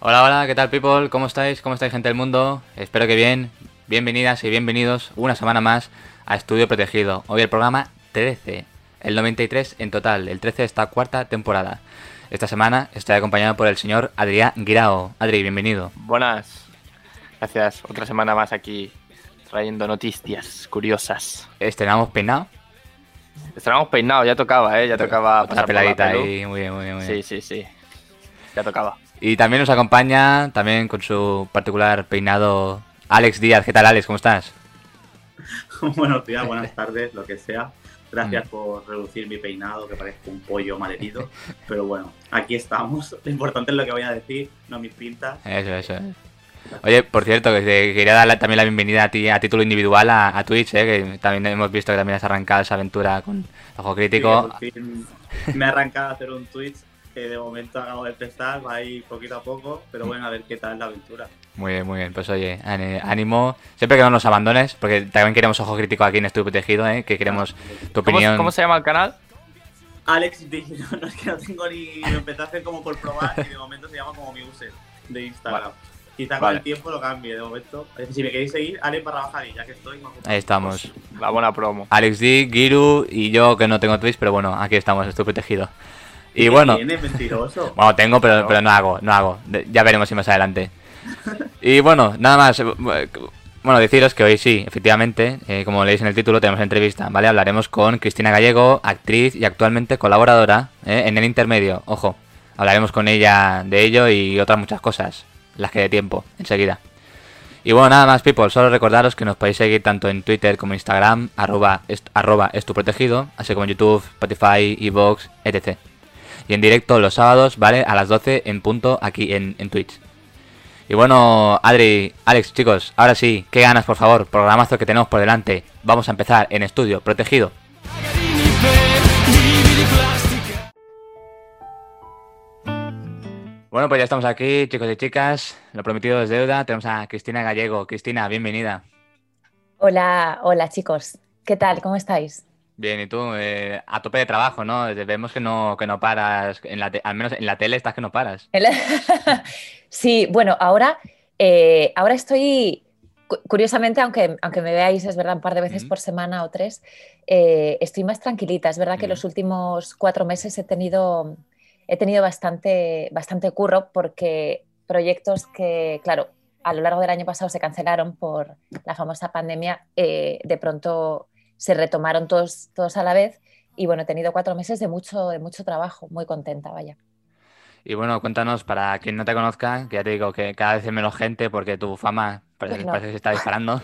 Hola, hola, ¿qué tal people? ¿Cómo estáis? ¿Cómo estáis gente del mundo? Espero que bien. Bienvenidas y bienvenidos una semana más a Estudio Protegido. Hoy el programa 13, el 93 en total, el 13 de esta cuarta temporada. Esta semana estoy acompañado por el señor Adrián Guirao. Adri, bienvenido. Buenas. Gracias. Otra semana más aquí trayendo noticias curiosas. ¿Estrenamos peinado? Estrenamos peinado, ya tocaba, ¿eh? Ya tocaba Otra peladita ahí, muy bien, muy bien, muy bien. Sí, sí, sí. Ya tocaba. Y también nos acompaña, también con su particular peinado, Alex Díaz. ¿Qué tal, Alex? ¿Cómo estás? Buenos días, buenas tardes, lo que sea. Gracias mm. por reducir mi peinado, que parece un pollo malherido. Pero bueno, aquí estamos. Lo importante es lo que voy a decir, no mis pintas. Eso, eso. Oye, por cierto, que quería darle también la bienvenida a ti a título individual a, Twitch, ¿eh? que también hemos visto que también has arrancado esa aventura con Ojo Crítico. me ha arrancado a hacer un Twitch que de momento acabo de empezar, va ahí poquito a poco, pero bueno, a ver qué tal la aventura. Muy bien, muy bien. Pues oye, ánimo. Siempre que no nos abandones, porque también queremos Ojo Crítico aquí en Estudio Protegido, ¿eh? que queremos tu opinión. ¿Cómo se llama el canal? Alex no, es que no tengo ni. Lo empecé a hacer como por probar y de momento se llama como mi user de Instagram. Quizá con el tiempo lo cambie de momento. Si me queréis seguir, Alex barra baja ya que estoy. Ahí estamos. La buena promo. Alex D, Giru y yo que no tengo Twitch, pero bueno, aquí estamos, estoy protegido. Y bueno. ¿Tienes mentiroso? Bueno, tengo, pero pero no hago, no hago. Ya veremos si más adelante. Y bueno, nada más. Bueno, deciros que hoy sí, efectivamente, eh, como leéis en el título, tenemos entrevista, ¿vale? Hablaremos con Cristina Gallego, actriz y actualmente colaboradora eh, en el intermedio. Ojo, hablaremos con ella de ello y otras muchas cosas las que de tiempo, enseguida. Y bueno, nada más, people. Solo recordaros que nos podéis seguir tanto en Twitter como en Instagram, arroba, arroba protegido, así como en YouTube, Spotify, Evox, etc. Y en directo los sábados, ¿vale? A las 12 en punto aquí en, Twitch. Y bueno, Adri, Alex, chicos, ahora sí, qué ganas, por favor, programazo que tenemos por delante. Vamos a empezar en estudio, protegido. Bueno, pues ya estamos aquí, chicos y chicas. Lo prometido es deuda. Tenemos a Cristina Gallego. Cristina, bienvenida. Hola, hola chicos. ¿Qué tal? ¿Cómo estáis? Bien, y tú, eh, a tope de trabajo, ¿no? Vemos que no, que no paras, en la al menos en la tele estás que no paras. sí, bueno, ahora, eh, ahora estoy, curiosamente, aunque, aunque me veáis, es verdad, un par de veces por semana o tres, eh, estoy más tranquilita. Es verdad que los últimos cuatro meses he tenido he tenido bastante, bastante curro porque proyectos que, claro, a lo largo del año pasado se cancelaron por la famosa pandemia, de pronto se retomaron todos, todos a la vez y bueno, he tenido cuatro meses de mucho, de mucho trabajo, muy contenta, vaya. Y bueno, cuéntanos, para quien no te conozca, que ya te digo que cada vez hay menos gente porque tu fama parece, que se está disparando.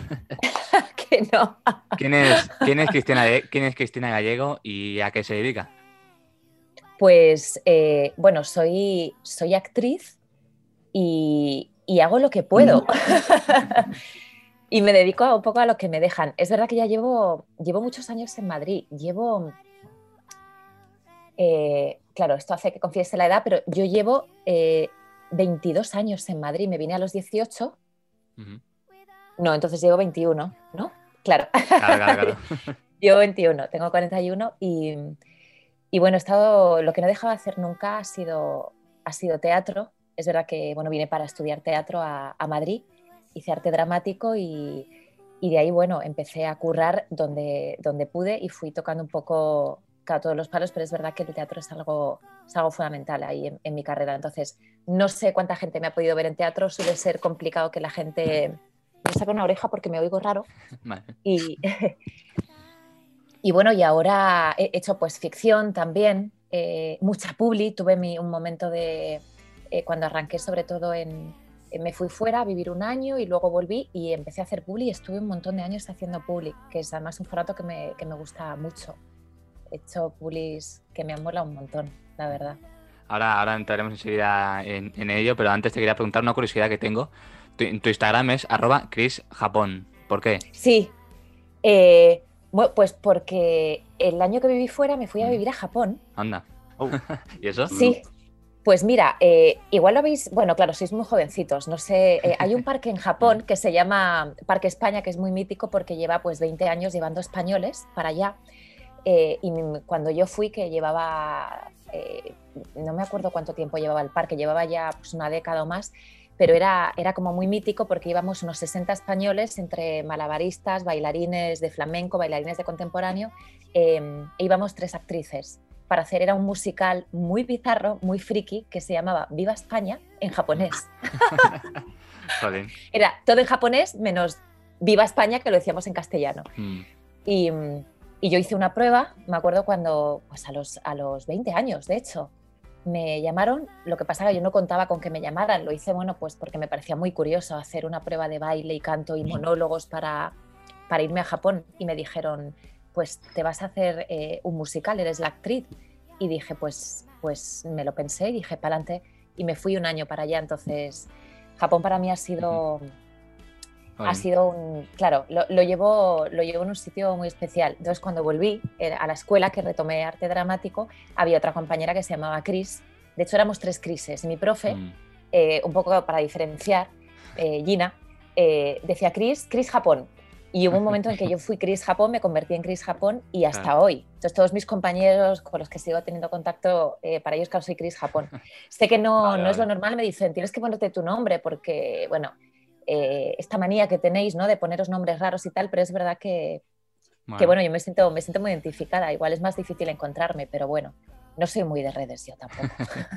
que no. ¿Quién es, quién, es Cristina, ¿Quién es Cristina Gallego y a qué se dedica? Pues eh, bueno, soy, soy actriz y, hago lo que puedo. Y me dedico un poco a lo que me dejan. Es verdad que ya llevo, llevo muchos años en Madrid. Llevo, eh, claro, esto hace que confiese la edad, pero yo llevo 22 eh, años en Madrid. Me vine a los 18. No, entonces llevo 21, ¿no? Claro. claro, claro, claro. llevo 21, tengo 41 y y bueno, he estado, lo que no he dejado de hacer nunca ha sido, ha sido teatro. Es verdad que bueno, vine para estudiar teatro a, Madrid, hice arte dramático y, y, de ahí bueno, empecé a currar donde, donde pude y fui tocando un poco a todos los palos, pero es verdad que el teatro es algo, es algo fundamental ahí en, mi carrera. Entonces, no sé cuánta gente me ha podido ver en teatro, suele ser complicado que la gente me saque una oreja porque me oigo raro. Y, Y bueno, y ahora he hecho pues ficción también, eh, mucha publi, tuve mi, un momento de, eh, cuando arranqué sobre todo en, me fui fuera a vivir un año y luego volví y empecé a hacer publi y estuve un montón de años haciendo publi, que es además un formato que me, que me gusta mucho. He hecho publis que me han molado un montón, la verdad. Ahora, ahora entraremos enseguida en, en ello, pero antes te quería preguntar una curiosidad que tengo. Tu, tu Instagram es arroba Japón. ¿Por qué? Sí. Eh, pues porque el año que viví fuera me fui a mm. vivir a Japón. Anda. Oh. ¿Y eso? Sí. Pues mira, eh, igual lo habéis, bueno, claro, sois muy jovencitos, no sé, eh, hay un parque en Japón que se llama Parque España, que es muy mítico porque lleva pues 20 años llevando españoles para allá. Eh, y cuando yo fui, que llevaba no me acuerdo cuánto tiempo llevaba el parque, llevaba ya pues, una década o más, pero era, era como muy mítico porque íbamos unos 60 españoles entre malabaristas, bailarines de flamenco, bailarines de contemporáneo, em, e íbamos tres actrices para hacer, era un musical muy bizarro, muy friki, que se llamaba Viva España en japonés. era todo en japonés menos Viva España, que lo decíamos en castellano. Hmm. Y, y, yo hice una prueba, me acuerdo cuando, pues a los, a los 20 años, de hecho, me llamaron, lo que pasa que yo no contaba con que me llamaran, lo hice, bueno, pues porque me parecía muy curioso hacer una prueba de baile y canto y monólogos para, para irme a Japón y me dijeron, pues te vas a hacer eh, un musical, eres la actriz. Y dije, pues, pues me lo pensé y dije, para adelante y me fui un año para allá, entonces Japón para mí ha sido... Ha sido un. Claro, lo, lo, llevo, lo llevo en un sitio muy especial. Entonces, cuando volví eh, a la escuela, que retomé arte dramático, había otra compañera que se llamaba Chris. De hecho, éramos tres Crises. Mi profe, mm. eh, un poco para diferenciar, eh, Gina, decía Chris, Chris Japón. Y hubo un momento en que yo fui Chris Japón, me convertí en Chris Japón y hasta hoy. Entonces, todos mis compañeros con los que sigo teniendo contacto, para ellos, claro, soy Chris Japón. Sé que no, no es lo normal, me dicen, tienes que ponerte tu nombre porque, bueno, eh, esta manía que tenéis, ¿no? De poneros nombres raros y tal, pero es verdad que, bueno. que, bueno, yo me siento, me siento muy identificada. Igual es más difícil encontrarme, pero bueno, no soy muy de redes yo tampoco.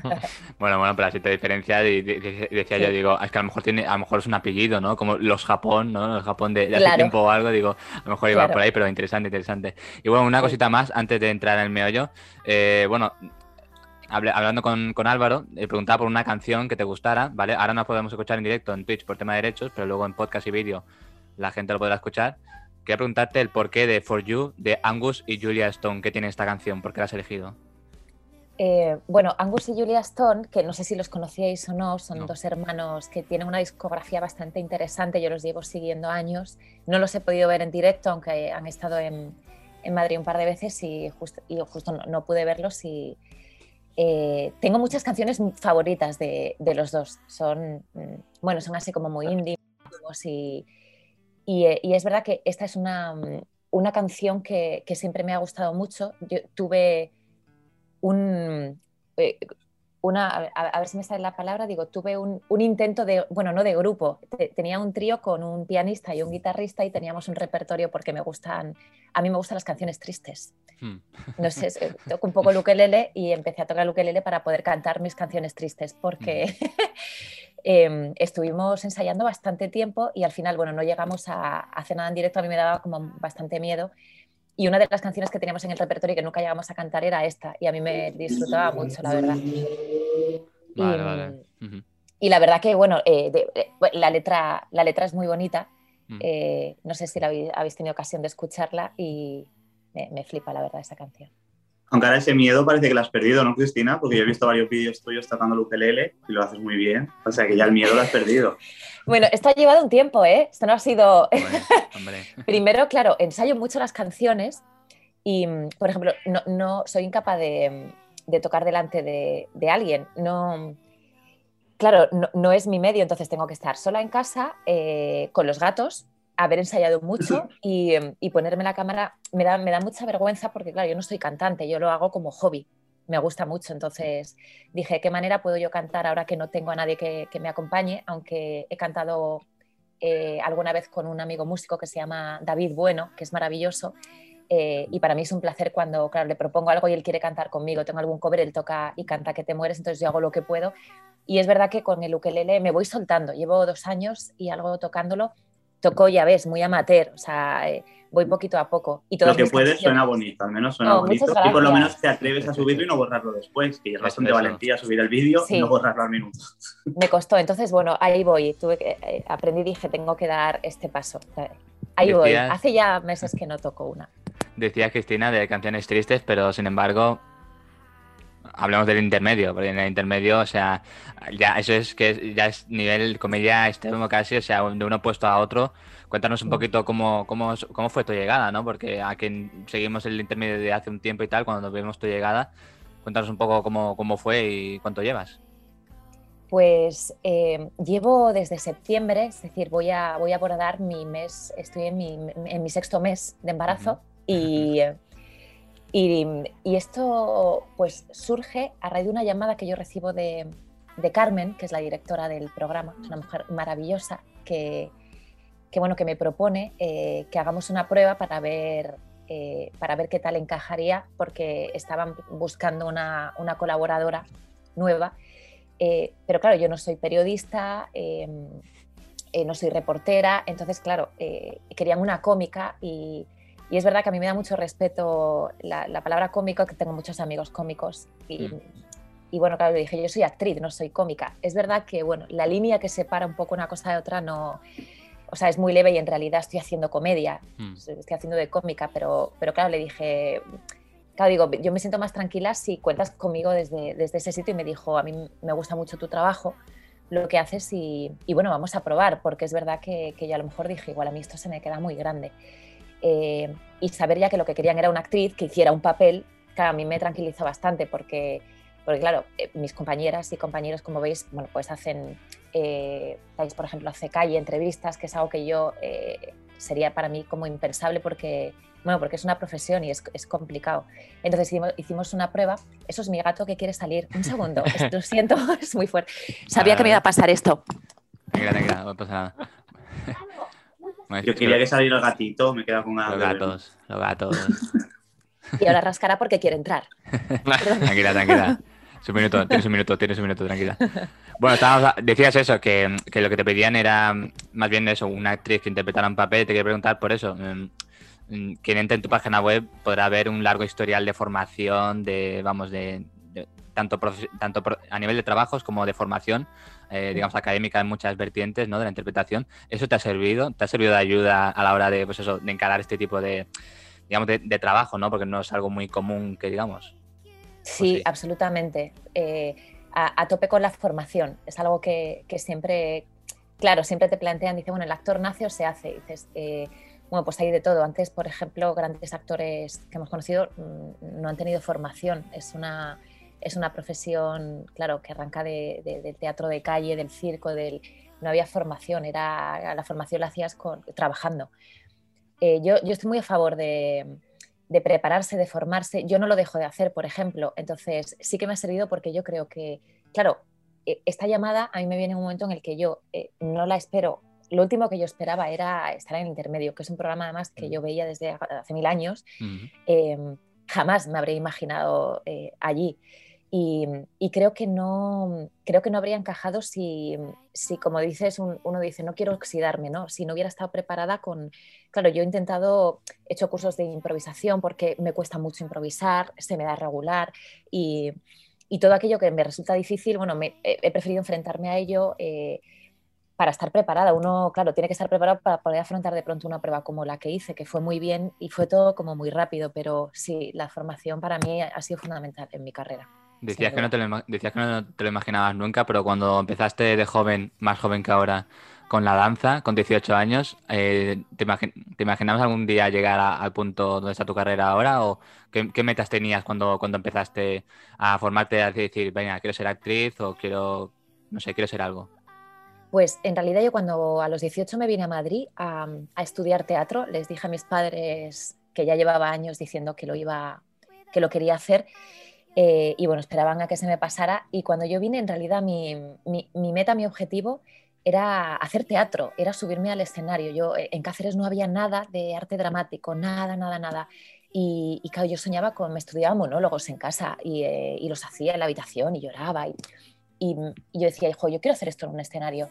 bueno, bueno, pero así te diferencia y decía yo, digo, es que a lo mejor tiene, a lo mejor es un apellido, ¿no? Como los Japón, ¿no? El Japón de, hace tiempo o algo, digo, a lo mejor iba por ahí, pero interesante, interesante. Y bueno, una cosita más antes de entrar en el meollo. Eh, bueno, hablando con, Álvaro, le preguntaba por una canción que te gustara, ¿vale? Ahora no podemos escuchar en directo en Twitch por tema de derechos, pero luego en podcast y vídeo la gente lo podrá escuchar. Quería preguntarte el porqué de For You de Angus y Julia Stone, ¿qué tiene esta canción? ¿Por qué la has elegido? Eh, bueno, Angus y Julia Stone, que no sé si los conocíais o no, son dos hermanos que tienen una discografía bastante interesante, yo los llevo siguiendo años, no los he podido ver en directo, aunque han estado en, Madrid un par de veces y, y justo no, no, pude verlos y, eh, tengo muchas canciones favoritas de, los dos. Son, mm, bueno, son así como muy indie y, eh, y, es verdad que esta es una, mm, una canción que, siempre me ha gustado mucho. Yo tuve un, eh, una, a, ver si me sale la palabra, digo, tuve un, intento de, bueno, no de grupo, tenía un trío con un pianista y un guitarrista y teníamos un repertorio porque me gustan, a mí me gustan las canciones tristes. Hmm. No sé, toco un poco el ukelele y empecé a tocar el ukelele para poder cantar mis canciones tristes porque hmm. em, estuvimos ensayando bastante tiempo y al final, bueno, no llegamos a, hacer nada en directo, a mí me daba como bastante miedo. Y una de las canciones que teníamos en el repertorio que nunca llegamos a cantar era esta y a mí me disfrutaba mucho, la verdad. y, la verdad que, bueno, eh, la, letra, la letra es muy bonita. Hmm. Eh, no sé si la habéis tenido ocasión de escucharla y, me, flipa la verdad esa canción. Aunque ahora ese miedo parece que lo has perdido, ¿no, Cristina? Porque yo he visto varios vídeos tuyos tratando el ukelele y lo haces muy bien. O sea que ya el miedo lo has perdido. bueno, esto ha llevado un tiempo, ¿eh? Esto no ha sido... Primero, claro, ensayo mucho las canciones y, por ejemplo, no, soy incapaz de, tocar delante de, alguien. No... Claro, no, es mi medio, entonces tengo que estar sola en casa eh, con los gatos haber ensayado mucho y, ponerme la cámara me da, me da mucha vergüenza porque, claro, yo no soy cantante, yo lo hago como hobby, me gusta mucho. Entonces dije, ¿de qué manera puedo yo cantar ahora que no tengo a nadie que, me acompañe? Aunque he cantado eh, alguna vez con un amigo músico que se llama David Bueno, que es maravilloso. Eh, y para mí es un placer cuando, claro, le propongo algo y él quiere cantar conmigo. Tengo algún cover, él toca y canta que te mueres, entonces yo hago lo que puedo. Y es verdad que con el ukelele me voy soltando. Llevo dos años y algo tocándolo toco, ya ves, muy amateur, o sea, eh, voy poquito a poco. Y lo que puedes suena bonito, al menos suena bonito. Y por lo menos te atreves a subirlo y no borrarlo después, que es bastante valentía subir el vídeo y no borrarlo al minuto. Me costó, entonces bueno, ahí voy, tuve que, eh, aprendí y dije, tengo que dar este paso. Ahí voy, hace ya meses que no toco una. Decía Cristina de canciones tristes, pero sin embargo hablemos del intermedio, porque en el intermedio, o sea, ya eso es que ya es nivel comedia extremo casi, o sea, de uno puesto a otro. Cuéntanos un poquito cómo, cómo, cómo fue tu llegada, ¿no? Porque a quien seguimos el intermedio de hace un tiempo y tal, cuando nos vimos tu llegada, cuéntanos un poco cómo, cómo fue y cuánto llevas. Pues eh, llevo desde septiembre, es decir, voy a, voy a abordar mi mes, estoy en mi, en mi sexto mes de embarazo y Y, esto pues surge a raíz de una llamada que yo recibo de, Carmen, que es la directora del programa, una mujer maravillosa que, bueno, que me propone eh, que hagamos una prueba para ver, eh, para ver qué tal encajaría, porque estaban buscando una, colaboradora nueva. Eh, pero claro, yo no soy periodista, em, no soy reportera, entonces claro, querían una cómica y y es verdad que a mí me da mucho respeto la, palabra cómico, que tengo muchos amigos cómicos. Y, mm. y, bueno, claro, le dije, yo soy actriz, no soy cómica. Es verdad que, bueno, la línea que separa un poco una cosa de otra no... O sea, es muy leve y en realidad estoy haciendo comedia, mm. estoy haciendo de cómica, pero, pero claro, le dije, claro, digo, yo me siento más tranquila si cuentas conmigo desde, desde ese sitio y me dijo, a mí me gusta mucho tu trabajo, lo que haces y, y bueno, vamos a probar, porque es verdad que, que yo a lo mejor dije, igual a mí esto se me queda muy grande. Eh, y saber ya que lo que querían era una actriz que hiciera un papel, claro, a mí me tranquiliza bastante porque, porque claro, eh, mis compañeras y compañeros, como veis, bueno, pues hacen, eh, por ejemplo, hace calle, entrevistas, que es algo que yo sería para mí como impensable porque, bueno, porque es una profesión y es, es complicado. Entonces hicimos, una prueba. Eso es mi gato que quiere salir. Un segundo, lo siento, es muy fuerte. Sabía que me iba a pasar esto. no pasa nada. Yo quería que saliera el gatito, me queda con Los gatos, los gatos. y ahora rascará porque quiere entrar. tranquila, tranquila. Su minuto, tienes un minuto, tienes un minuto, tranquila. Bueno, decías eso, que, lo que te pedían era más bien eso, una actriz que interpretara un papel. Te quería preguntar por eso. Mm, mm, quien entre en tu página web podrá ver un largo historial de formación, de, vamos, de, tanto, tanto a nivel de trabajos como de formación, eh, digamos, académica en muchas vertientes ¿no? de la interpretación. ¿Eso te ha servido? ¿Te ha servido de ayuda a la hora de, pues eso, de encarar este tipo de, digamos, de, trabajo, ¿no? porque no es algo muy común que digamos? Sí, absolutamente. Eh, a, tope con la formación. Es algo que, siempre, claro, siempre te plantean, dice, bueno, el actor nace o se hace. dices, eh, bueno, pues hay de todo. Antes, por ejemplo, grandes actores que hemos conocido mm, no han tenido formación. Es una, es una profesión, claro, que arranca de, del teatro de calle, del circo, del, no había formación, era, la formación la hacías con, trabajando. Eh, yo, yo, estoy muy a favor de, de, prepararse, de formarse. Yo no lo dejo de hacer, por ejemplo. Entonces, sí que me ha servido porque yo creo que, claro, e, esta llamada a mí me viene en un momento en el que yo eh, no la espero. Lo último que yo esperaba era estar en el intermedio, que es un programa además que yo veía desde hace mil años. Em, jamás me habría imaginado eh, allí. Y, creo, que no, creo que no habría encajado si, si como dices, uno dice, no quiero oxidarme, ¿no? Si no hubiera estado preparada con... Claro, yo he intentado, he hecho cursos de improvisación porque me cuesta mucho improvisar, se me da regular y, y todo aquello que me resulta difícil, bueno, he, preferido enfrentarme a ello. Eh, para estar preparada. Uno, claro, tiene que estar preparado para poder afrontar de pronto una prueba como la que hice, que fue muy bien y fue todo como muy rápido, pero sí, la formación para mí ha sido fundamental en mi carrera. Decías que, no te lo, decías que no te lo imaginabas nunca, pero cuando empezaste de joven, más joven que ahora, con la danza, con 18 años, eh, ¿te, imaginabas algún día llegar al punto donde está tu carrera ahora? ¿O qué, metas tenías cuando, cuando empezaste a formarte, a decir, venga, quiero ser actriz o quiero, no sé, quiero ser algo? Pues en realidad yo cuando a los 18 me vine a Madrid a, a estudiar teatro, les dije a mis padres que ya llevaba años diciendo que lo iba, que lo quería hacer eh, y bueno, esperaban a que se me pasara y cuando yo vine, en realidad mi, meta, mi objetivo era hacer teatro, era subirme al escenario. Yo eh, en Cáceres no había nada de arte dramático, nada, nada, nada. Y, claro, yo soñaba con, me estudiaba monólogos en casa y, eh, los hacía en la habitación y lloraba. Y, y, yo decía, hijo, yo quiero hacer esto en un escenario.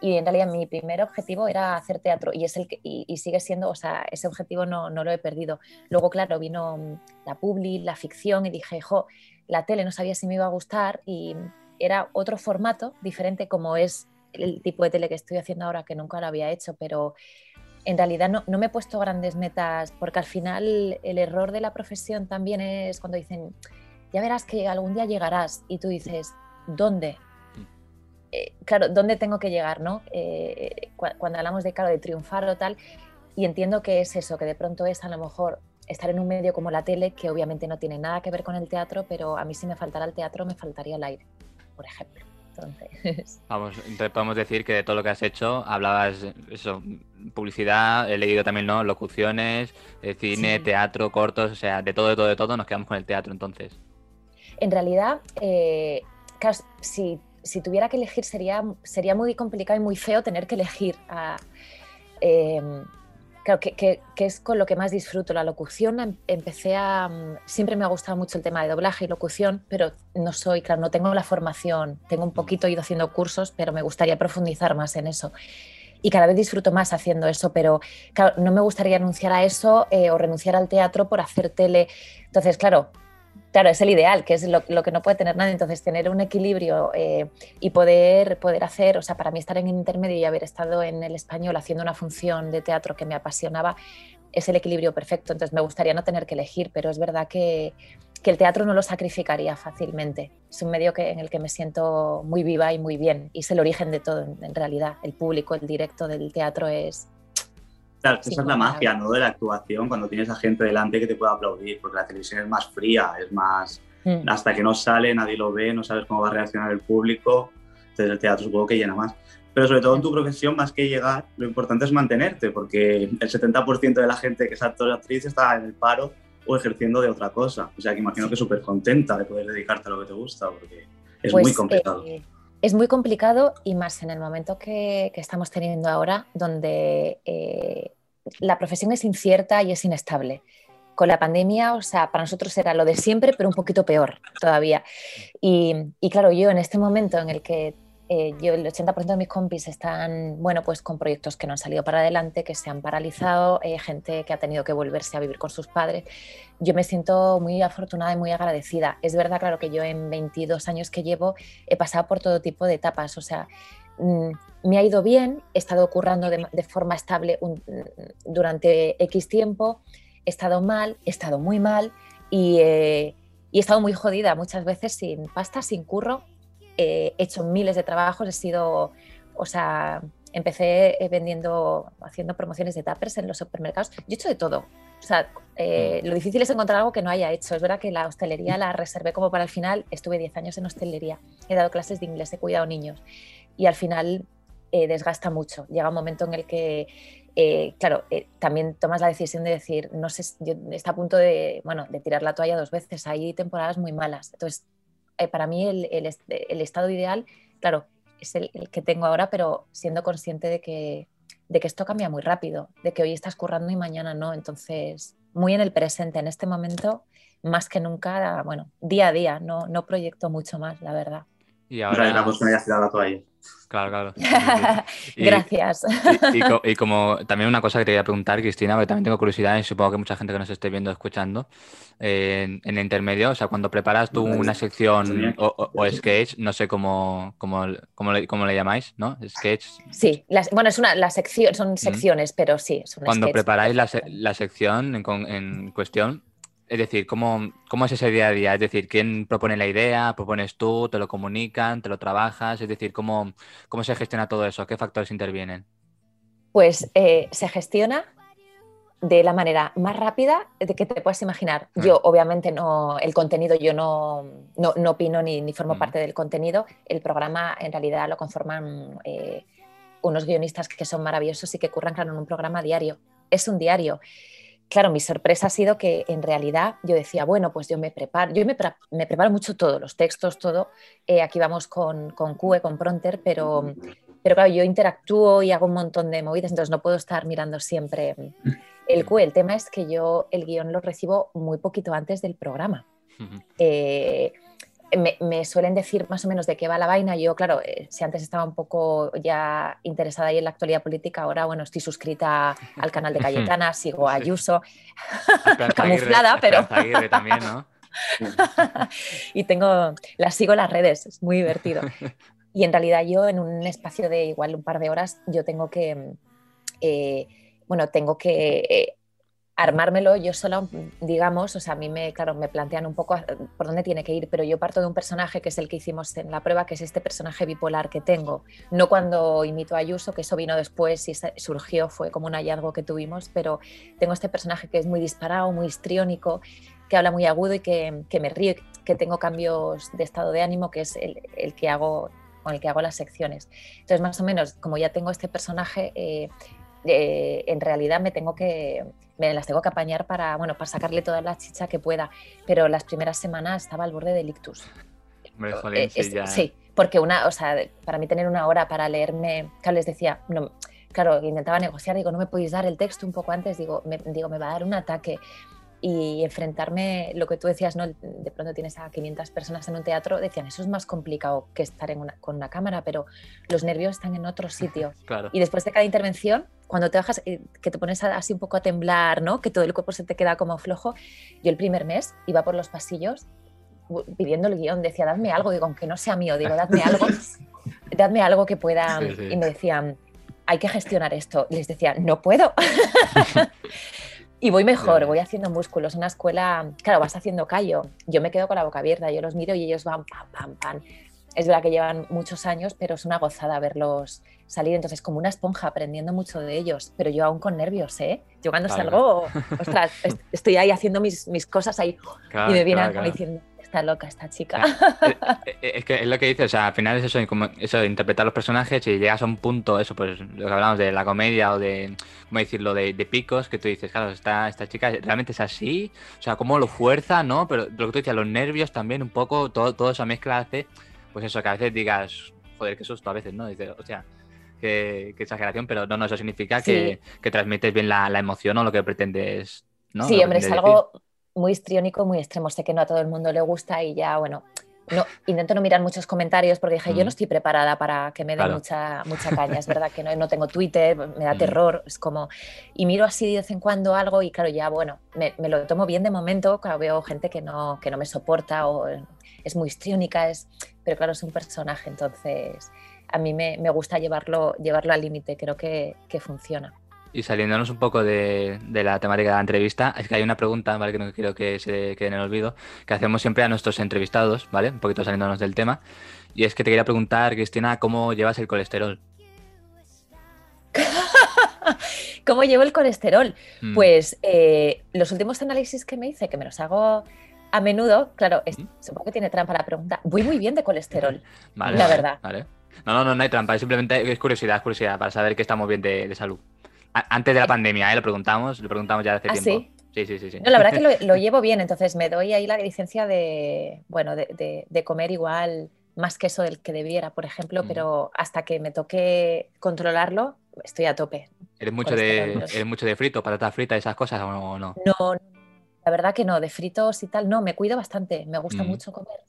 Y en realidad mi primer objetivo era hacer teatro y, es el que, y, sigue siendo, o sea, ese objetivo no, no, lo he perdido. Luego, claro, vino mm, la publi, la ficción y dije, jo, la tele no sabía si me iba a gustar y era otro formato diferente como es el tipo de tele que estoy haciendo ahora, que nunca lo había hecho, pero en realidad no, no me he puesto grandes metas porque al final el error de la profesión también es cuando dicen, ya verás que algún día llegarás y tú dices, ¿dónde? Eh, claro, ¿dónde tengo que llegar? ¿no? Eh, cuando hablamos de, claro, de triunfar o tal, y entiendo que es eso, que de pronto es a lo mejor estar en un medio como la tele, que obviamente no tiene nada que ver con el teatro, pero a mí si me faltara el teatro me faltaría el aire, por ejemplo. Entonces... Vamos, entonces podemos decir que de todo lo que has hecho, hablabas, eso, publicidad, he leído también, ¿no? Locuciones, eh, cine, teatro, cortos, o sea, de todo, de todo, de todo, nos quedamos con el teatro entonces. En realidad, eh, si, tuviera que elegir sería, sería muy complicado y muy feo tener que elegir a... Em, claro, que, es con lo que más disfruto. La locución, em, empecé a... Mm, siempre me ha gustado mucho el tema de doblaje y locución, pero no soy, claro, no tengo la formación. Tengo un poquito ido haciendo cursos, pero me gustaría profundizar más en eso. Y cada vez disfruto más haciendo eso, pero no me gustaría renunciar a eso eh, o renunciar al teatro por hacer tele. Entonces, claro, claro, es el ideal, que es lo, que no puede tener nadie. Entonces, tener un equilibrio eh, y poder, poder hacer, o sea, para mí estar en intermedio y haber estado en el español haciendo una función de teatro que me apasionaba, es el equilibrio perfecto. Entonces, me gustaría no tener que elegir, pero es verdad que, el teatro no lo sacrificaría fácilmente. Es un medio que, en el que me siento muy viva y muy bien. Y es el origen de todo, en realidad. El público, el directo del teatro es, Claro, esa es la magia, ¿no? De la actuación, cuando tienes a gente delante que te pueda aplaudir, porque la televisión es más fría, es más... Mm. Hasta que no sale, nadie lo ve, no sabes cómo va a reaccionar el público, entonces el teatro supongo que llena más. Pero sobre todo en tu profesión, más que llegar, lo importante es mantenerte, porque el 70% de la gente que es actor o actriz está en el paro o ejerciendo de otra cosa. O sea, que imagino que súper contenta de poder dedicarte a lo que te gusta, porque es muy pues, complicado. Eh, es muy complicado y más en el momento que, estamos teniendo ahora, donde eh, la profesión es incierta y es inestable. Con la pandemia, o sea, para nosotros era lo de siempre, pero un poquito peor todavía. Y, claro, yo en este momento en el que eh, yo, el 80% de mis compis están, bueno, pues con proyectos que no han salido para adelante, que se han paralizado, eh, gente que ha tenido que volverse a vivir con sus padres. Yo me siento muy afortunada y muy agradecida. Es verdad, claro, que yo en 22 años que llevo he pasado por todo tipo de etapas, o sea, Mm, me ha ido bien, he estado currando de, forma estable durante X tiempo, he estado mal, he estado muy mal eh, y, he estado muy jodida muchas veces sin pasta, sin curro. He hecho miles de trabajos, he sido, o sea, empecé eh, vendiendo, haciendo promociones de tappers en los supermercados. Yo he hecho de todo. O sea, eh, mm. lo difícil es encontrar algo que no haya hecho. Es verdad que la hostelería la reservé como para el final. Estuve 10 años en hostelería. He dado clases de inglés, he cuidado niños y al final eh, desgasta mucho. Llega un momento en el que, eh, claro, eh, también tomas la decisión de decir, no sé, yo, está a punto de, bueno, de tirar la toalla dos veces. Hay temporadas muy malas. Entonces, para mí el, el, estado ideal, claro, es el, que tengo ahora, pero siendo consciente de que, de que esto cambia muy rápido, de que hoy estás currando y mañana no. Entonces, muy en el presente, en este momento, más que nunca, bueno, día a día, no, no proyecto mucho más, la verdad. Y ahora... la la toalla. Claro, claro. Gracias. Y, como también una cosa que te quería preguntar, Cristina, porque también tengo curiosidad y supongo que mucha gente que nos esté viendo, escuchando, en, el intermedio, o sea, cuando preparas tú una sección o, sketch, no sé cómo, cómo, cómo, le, cómo le llamáis, ¿no? Sketch. Sí, bueno, es una, la sección, son secciones, pero sí. Es cuando preparáis la, la sección en, en cuestión, es decir, ¿cómo, ¿cómo, es ese día a día? Es decir, ¿quién propone la idea? ¿Propones tú? ¿Te lo comunican? ¿Te lo trabajas? Es decir, ¿cómo, cómo se gestiona todo eso? ¿Qué factores intervienen? Pues eh, se gestiona de la manera más rápida de que te puedas imaginar. Mm. Yo, obviamente, no, el contenido, yo no, no, no opino ni, ni formo mm. parte del contenido. El programa, en realidad, lo conforman eh, unos guionistas que son maravillosos y que curran, claro, en un programa diario. Es un diario claro, mi sorpresa ha sido que en realidad yo decía, bueno, pues yo me preparo, yo me, preparo mucho todo, los textos, todo. Eh, aquí vamos con, con QE, con Pronter, pero, pero claro, yo interactúo y hago un montón de movidas, entonces no puedo estar mirando siempre el QE. El tema es que yo el guion lo recibo muy poquito antes del programa me, suelen decir más o menos de qué va la vaina. Yo, claro, eh, si antes estaba un poco ya interesada ahí en la actualidad política, ahora, bueno, estoy suscrita al canal de Cayetana, sigo a Ayuso, camuflada, pero... también, ¿no? y tengo, las sigo en las redes, es muy divertido. Y en realidad yo en un espacio de igual un par de horas, yo tengo que, eh, bueno, tengo que eh, armármelo yo solo, digamos, o sea, a mí me, claro, me plantean un poco por dónde tiene que ir, pero yo parto de un personaje que es el que hicimos en la prueba, que es este personaje bipolar que tengo. No cuando imito a Ayuso, que eso vino después y surgió, fue como un hallazgo que tuvimos, pero tengo este personaje que es muy disparado, muy histriónico, que habla muy agudo y que, me río, que tengo cambios de estado de ánimo, que es el, el que hago con el que hago las secciones. Entonces, más o menos, como ya tengo este personaje, eh, eh, en realidad me tengo que, me las tengo que apañar para, bueno, para sacarle toda la chicha que pueda. Pero las primeras semanas estaba al borde del ictus. Eh, sí, porque una, o sea, para mí tener una hora para leerme, claro, les decía, no, claro, intentaba negociar, digo, no me podéis dar el texto un poco antes, digo, me, digo, me va a dar un ataque y enfrentarme, lo que tú decías, ¿no? de pronto tienes a 500 personas en un teatro, decían, eso es más complicado que estar en con una cámara, pero los nervios están en otro sitio. Y después de cada intervención, cuando te bajas, eh, que te pones así un poco a temblar, ¿no? que todo el cuerpo se te queda como flojo, yo el primer mes iba por los pasillos pidiendo el guion, decía, dadme algo, digo, aunque no sea mío, digo, dadme algo, dadme algo que pueda... Y me decían, hay que gestionar esto. les decía, no puedo. Y voy mejor, voy haciendo músculos. En una escuela, claro, vas haciendo callo. Yo me quedo con la boca abierta, yo los miro y ellos van pam, pam, pam. Es verdad que llevan muchos años, pero es una gozada verlos salir. Entonces, como una esponja, aprendiendo mucho de ellos. Pero yo aún con nervios, ¿eh? Yo cuando salgo, ostras, estoy ahí haciendo mis, mis cosas ahí y me vienen como diciendo, está loca esta chica. Eh, eh, es, que es lo que dices, o sea, al final es eso, como eso de interpretar los personajes y llegas a un punto, eso, pues lo que hablamos de la comedia o de, ¿cómo decirlo?, de, de picos, que tú dices, claro, esta, esta chica realmente es así, o sea, cómo lo fuerza, ¿no? Pero lo que tú decías, los nervios también, un poco, todo, toda esa mezcla hace, pues eso, que a veces digas, joder, qué susto a veces, ¿no? Dices, o sea, qué, exageración, pero no, no, eso significa que, que, transmites bien la, la, emoción o lo que pretendes, ¿no? Sí, hombre, es algo muy histriónico, muy extremo. Sé que no a todo el mundo le gusta y ya, bueno, no, intento no mirar muchos comentarios porque dije, yo no mm. estoy preparada para que me dé mucha, mucha caña. Es verdad que no, no tengo Twitter, me da mm. terror, es como... Y miro así de vez en cuando algo y claro, ya, bueno, me, lo tomo bien de momento, claro, veo gente que no, que no me soporta o es muy histriónica, es, pero claro, es un personaje, entonces a mí me, me gusta llevarlo, llevarlo al límite, creo que, que funciona. Y saliéndonos un poco de, la temática de la entrevista, es que hay una pregunta, ¿vale? Que no quiero que se quede en el olvido, que hacemos siempre a nuestros entrevistados, ¿vale? Un poquito saliéndonos del tema. Y es que te quería preguntar, Cristina, ¿cómo llevas el colesterol? ¿Cómo llevo el colesterol? Mm. Pues eh, los últimos análisis que me hice, que me los hago a menudo, claro, supongo que tiene trampa la pregunta, voy muy bien de colesterol, la verdad. No, no, no, no hay trampa, es simplemente es curiosidad, es curiosidad, para saber que estamos bien de salud. Antes de la pandemia, ¿eh? lo preguntamos, lo preguntamos ya hace ¿Ah, tiempo. Sí? Sí, sí, sí, No, la verdad que lo, llevo bien, entonces me doy ahí la licencia de, bueno, de, comer igual más queso del que debiera, por ejemplo, mm. pero hasta que me toque controlarlo, estoy a tope. ¿Eres mucho, de, ¿eres mucho de frito, patata frita, esas cosas o no? No, la verdad que no, de fritos y tal, no, me cuido bastante, me gusta mm. mucho comer,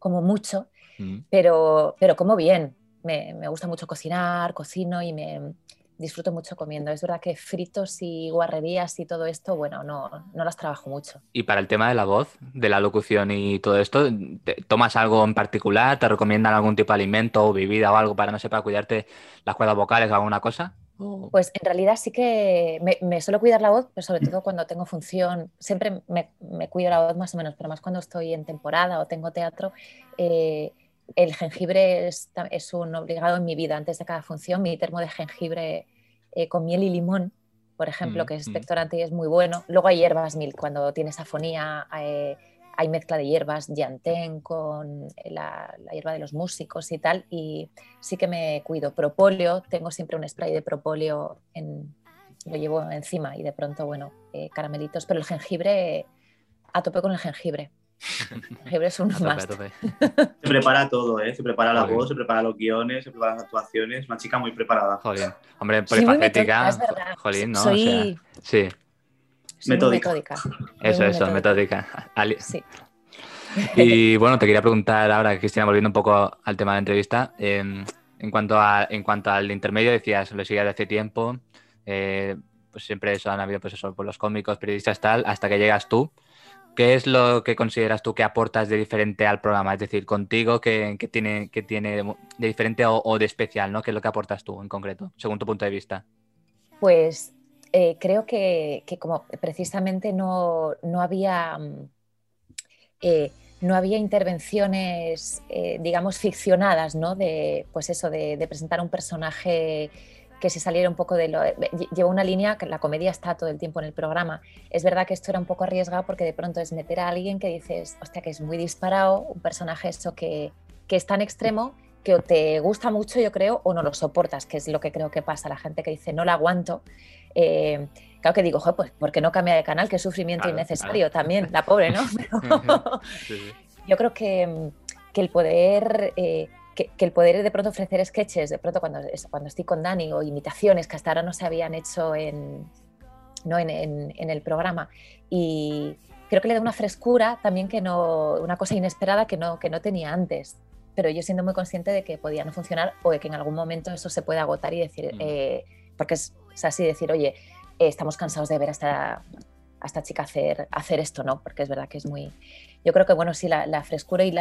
como mucho, mm. pero, pero como bien, me, me gusta mucho cocinar, cocino y me, disfruto mucho comiendo. Es verdad que fritos y guarrerías y todo esto, bueno, no, no las trabajo mucho. Y para el tema de la voz, de la locución y todo esto, ¿tomas algo en particular? ¿Te recomiendan algún tipo de alimento o bebida o algo para, no sé, para cuidarte las cuerdas vocales o alguna cosa? Pues en realidad sí que me, suelo cuidar la voz, pero sobre todo cuando tengo función, siempre me, cuido la voz más o menos, pero más cuando estoy en temporada o tengo teatro. Eh, el jengibre es, un obligado en mi vida. Antes de cada función, mi termo de jengibre eh, con miel y limón, por ejemplo, mm, que es mm. expectorante y es muy bueno. Luego hay hierbas mil, cuando tienes afonía, eh, hay mezcla de hierbas, llantén con la, hierba de los músicos y tal, y sí que me cuido. Propóleo, tengo siempre un spray de propóleo, en, lo llevo encima y de pronto, bueno, eh, caramelitos, pero el jengibre, a tope con el jengibre. es uno más. Se prepara todo, ¿eh? Se prepara la voz, se prepara los guiones, se preparan las actuaciones. Una chica muy preparada. Jolín. Hombre, polifacética. Jolín, ¿no? Soy... sí. metódica. Eso, eso, metódica. Sí. Y bueno, te quería preguntar ahora, Cristina, volviendo un poco al tema de la entrevista. Em, en, cuanto a, en cuanto al intermedio, decías, lo seguías de hace tiempo. Eh, pues siempre eso, han habido pues eso, pues los cómicos, periodistas, tal, hasta que llegas tú. ¿Qué es lo que consideras tú que aportas de diferente al programa? Es decir, contigo, ¿qué, tiene, que tiene de diferente o, de especial? ¿no? ¿Qué es lo que aportas tú en concreto, según tu punto de vista? Pues eh, creo que, como precisamente no, había... Mm, eh, no había intervenciones, eh, digamos, ficcionadas, ¿no? De, pues eso, de presentar un personaje que se saliera un poco de lo... Eh, lleva una línea, que la comedia está todo el tiempo en el programa. Es verdad que esto era un poco arriesgado porque de pronto es meter a alguien que dices, hostia, que es muy disparado, un personaje eso que, que es tan extremo que o te gusta mucho, yo creo, o no lo soportas, que es lo que creo que pasa. La gente que dice no la aguanto. Eh, claro que digo, pues, ¿por qué no cambia de canal? Qué sufrimiento innecesario también, la pobre, ¿no? Yo creo que, que el poder. Eh, que, el poder de pronto ofrecer sketches, de pronto cuando, cuando estoy con Dani o imitaciones que hasta ahora no se habían hecho en, ¿no? en, en, el programa y creo que le da una frescura también que no, una cosa inesperada que no, que no tenía antes pero yo siendo muy consciente de que podía no funcionar o de que en algún momento eso se puede agotar y decir, mm. eh, porque es, así decir, oye, eh, estamos cansados de ver a esta, esta chica hacer, hacer esto, ¿no? Porque es verdad que es muy... Yo creo que, bueno, sí, la, frescura y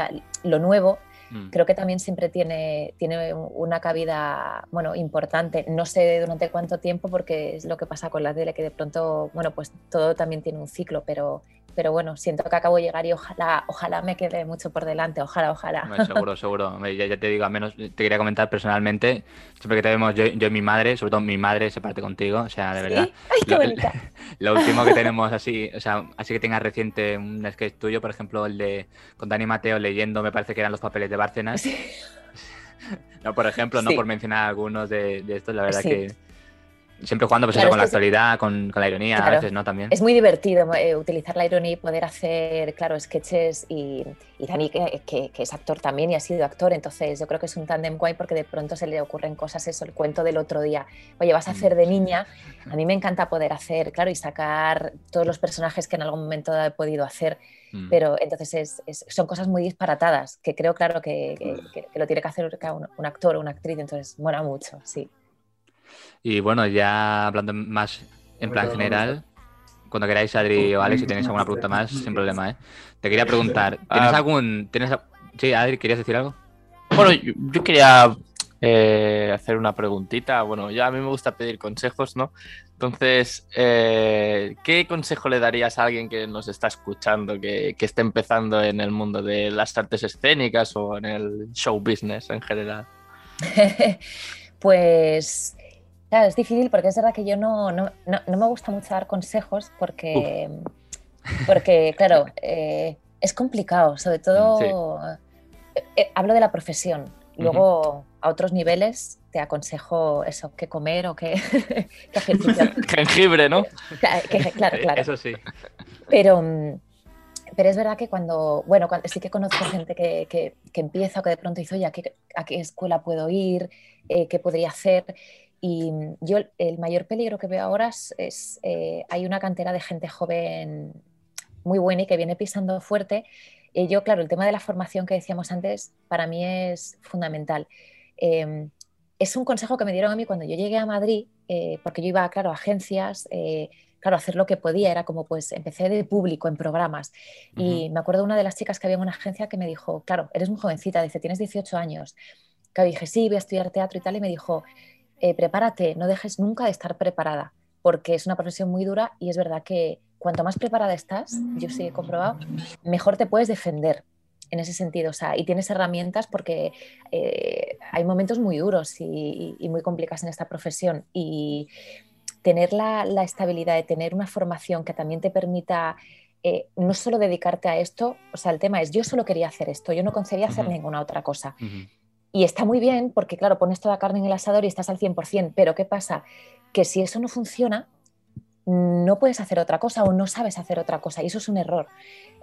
lo nuevo mm. creo que también siempre tiene, tiene una cabida, bueno, importante. No sé durante cuánto tiempo, porque es lo que pasa con la tele, que de pronto, bueno, pues todo también tiene un ciclo, pero pero bueno, siento que acabo de llegar y ojalá, ojalá me quede mucho por delante, ojalá, ojalá. seguro, seguro. Ya, te digo, al menos te quería comentar personalmente, siempre que te vemos yo, y mi madre, sobre todo mi madre se parte contigo, o sea, de verdad. lo, último que tenemos así, o sea, así que tengas reciente un sketch tuyo, por ejemplo, el de con Dani Mateo leyendo, me parece que eran los papeles de Bárcenas. No, por ejemplo, no por mencionar algunos de, de estos, la verdad que Siempre jugando pues, con la actualidad, con, la ironía a veces, ¿no? También. Es muy divertido eh, utilizar la ironía y poder hacer, claro, sketches y, y Dani, que, que, es actor también y ha sido actor, entonces yo creo que es un tándem guay porque de pronto se le ocurren cosas, eso, el cuento del otro día. Oye, vas a hacer de niña, a mí me encanta poder hacer, claro, y sacar todos los personajes que en algún momento he podido hacer, mm. pero entonces es, son cosas muy disparatadas que creo, claro, que, que lo tiene que hacer un, un actor o una actriz, entonces mola mucho, sí. Y bueno, ya hablando más en plan general, cuando queráis, Adri o Alex, si tenéis alguna pregunta más, sin problema, ¿eh? Te quería preguntar, ¿tienes ah. algún... Tienes, sí, Adri, ¿querías decir algo? Bueno, yo, quería eh, hacer una preguntita. Bueno, ya a mí me gusta pedir consejos, ¿no? Entonces, eh, ¿qué consejo le darías a alguien que nos está escuchando, que, que esté empezando en el mundo de las artes escénicas o en el show business en general? pues Claro, es difícil porque es verdad que yo no, no, no, me gusta mucho dar consejos porque, porque claro, eh, es complicado, sobre todo eh, eh, hablo de la profesión. Luego a otros niveles te aconsejo eso, qué comer o qué, Jengibre, ¿no? claro, claro. Eso sí. Pero, pero es verdad que cuando, bueno, sí que conozco gente que, que, que empieza o que de pronto dice, oye, ¿a qué, a qué escuela puedo ir? ¿Qué podría hacer? Y yo el mayor peligro que veo ahora es, eh, hay una cantera de gente joven muy buena y que viene pisando fuerte. Y yo, claro, el tema de la formación que decíamos antes, para mí es fundamental. Em, es un consejo que me dieron a mí cuando yo llegué a Madrid, eh, porque yo iba, claro, a agencias, eh, claro, hacer lo que podía, era como pues empecé de público en programas. Y me acuerdo de una de las chicas que había en una agencia que me dijo, claro, eres muy jovencita, dice, tienes 18 años. Que dije, sí, voy a estudiar teatro y tal, y me dijo, eh, prepárate, no dejes nunca de estar preparada, porque es una profesión muy dura y es verdad que cuanto más preparada estás, yo sí he comprobado, mejor te puedes defender en ese sentido, o sea, y tienes herramientas porque eh, hay momentos muy duros y, muy complicados en esta profesión y tener la, estabilidad de tener una formación que también te permita eh, no solo dedicarte a esto, o sea, el tema es, yo solo quería hacer esto, yo no concebía hacer ninguna otra cosa. Y está muy bien porque, claro, pones toda carne en el asador y estás al 100%, pero ¿qué pasa? Que si eso no funciona, no puedes hacer otra cosa o no sabes hacer otra cosa y eso es un error.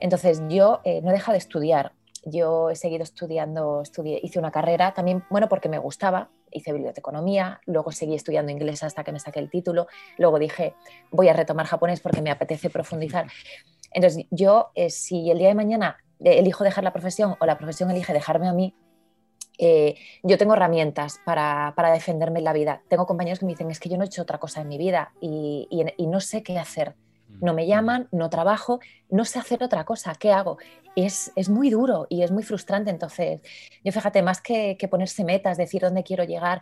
Entonces yo eh, no he dejado de estudiar. Yo he seguido estudiando, estudié, hice una carrera también, bueno, porque me gustaba, hice biblioteconomía, luego seguí estudiando inglés hasta que me saqué el título, luego dije, voy a retomar japonés porque me apetece profundizar. Entonces yo, eh, si el día de mañana eh, elijo dejar la profesión o la profesión elige dejarme a mí, eh, yo tengo herramientas para, defenderme en la vida. Tengo compañeros que me dicen, es que yo no he hecho otra cosa en mi vida y, no sé qué hacer. No me llaman, no trabajo, no sé hacer otra cosa. ¿Qué hago? Es, es muy duro y es muy frustrante. Entonces, yo fíjate, más que, ponerse metas, decir dónde quiero llegar,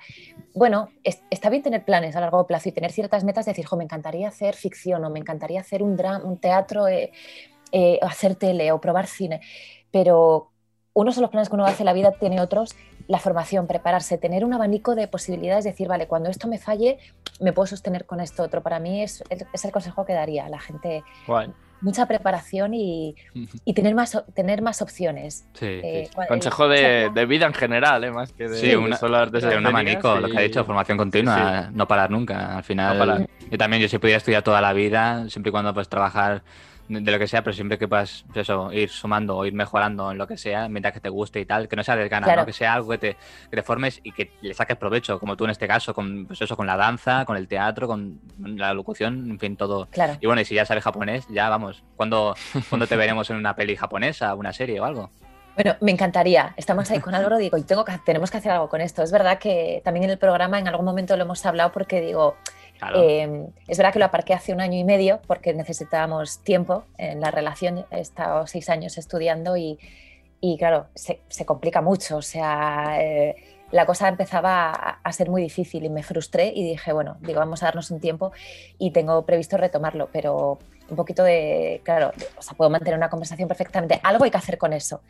bueno, está bien tener planes a largo plazo y tener ciertas metas, decir, me encantaría hacer ficción o me encantaría hacer un, drama, un teatro, eh, eh, hacer tele o probar cine, pero unos son los planes que uno hace en la vida, tiene otros, la formación, prepararse, tener un abanico de posibilidades, decir, vale, cuando esto me falle, me puedo sostener con esto otro. Para mí es, es el consejo que daría a la gente. mucha preparación y, tener, más, tener más opciones. Eh, Consejo de, vida en general, ¿eh? más que de, sí, una, de un abanico, lo que ha dicho, formación continua, no parar nunca. Al final, yo también, yo si pudiera estudiar toda la vida, siempre y cuando pues trabajar de lo que sea, pero siempre que puedas pues eso, ir sumando o ir mejorando en lo que sea, mientras que te guste y tal, que no sea de ganas, que sea algo que te, que te, formes y que le saques provecho, como tú en este caso, con pues eso, con la danza, con el teatro, con la locución, en fin, todo. Claro. Y bueno, y si ya sabes japonés, ya vamos, ¿cuándo, ¿cuándo te veremos en una peli japonesa, una serie o algo? Bueno, me encantaría. Estamos ahí con Álvaro, digo, y tengo que, tenemos que hacer algo con esto. Es verdad que también en el programa en algún momento lo hemos hablado porque digo, Em, es verdad que lo aparqué hace un año y medio porque necesitábamos tiempo en la relación. He estado seis años estudiando y, claro, se, complica mucho. O sea, eh, la cosa empezaba a, ser muy difícil y me frustré y dije, bueno, digo, vamos a darnos un tiempo y tengo previsto retomarlo, pero un poquito de, claro, o sea, puedo mantener una conversación perfectamente. Algo hay que hacer con eso.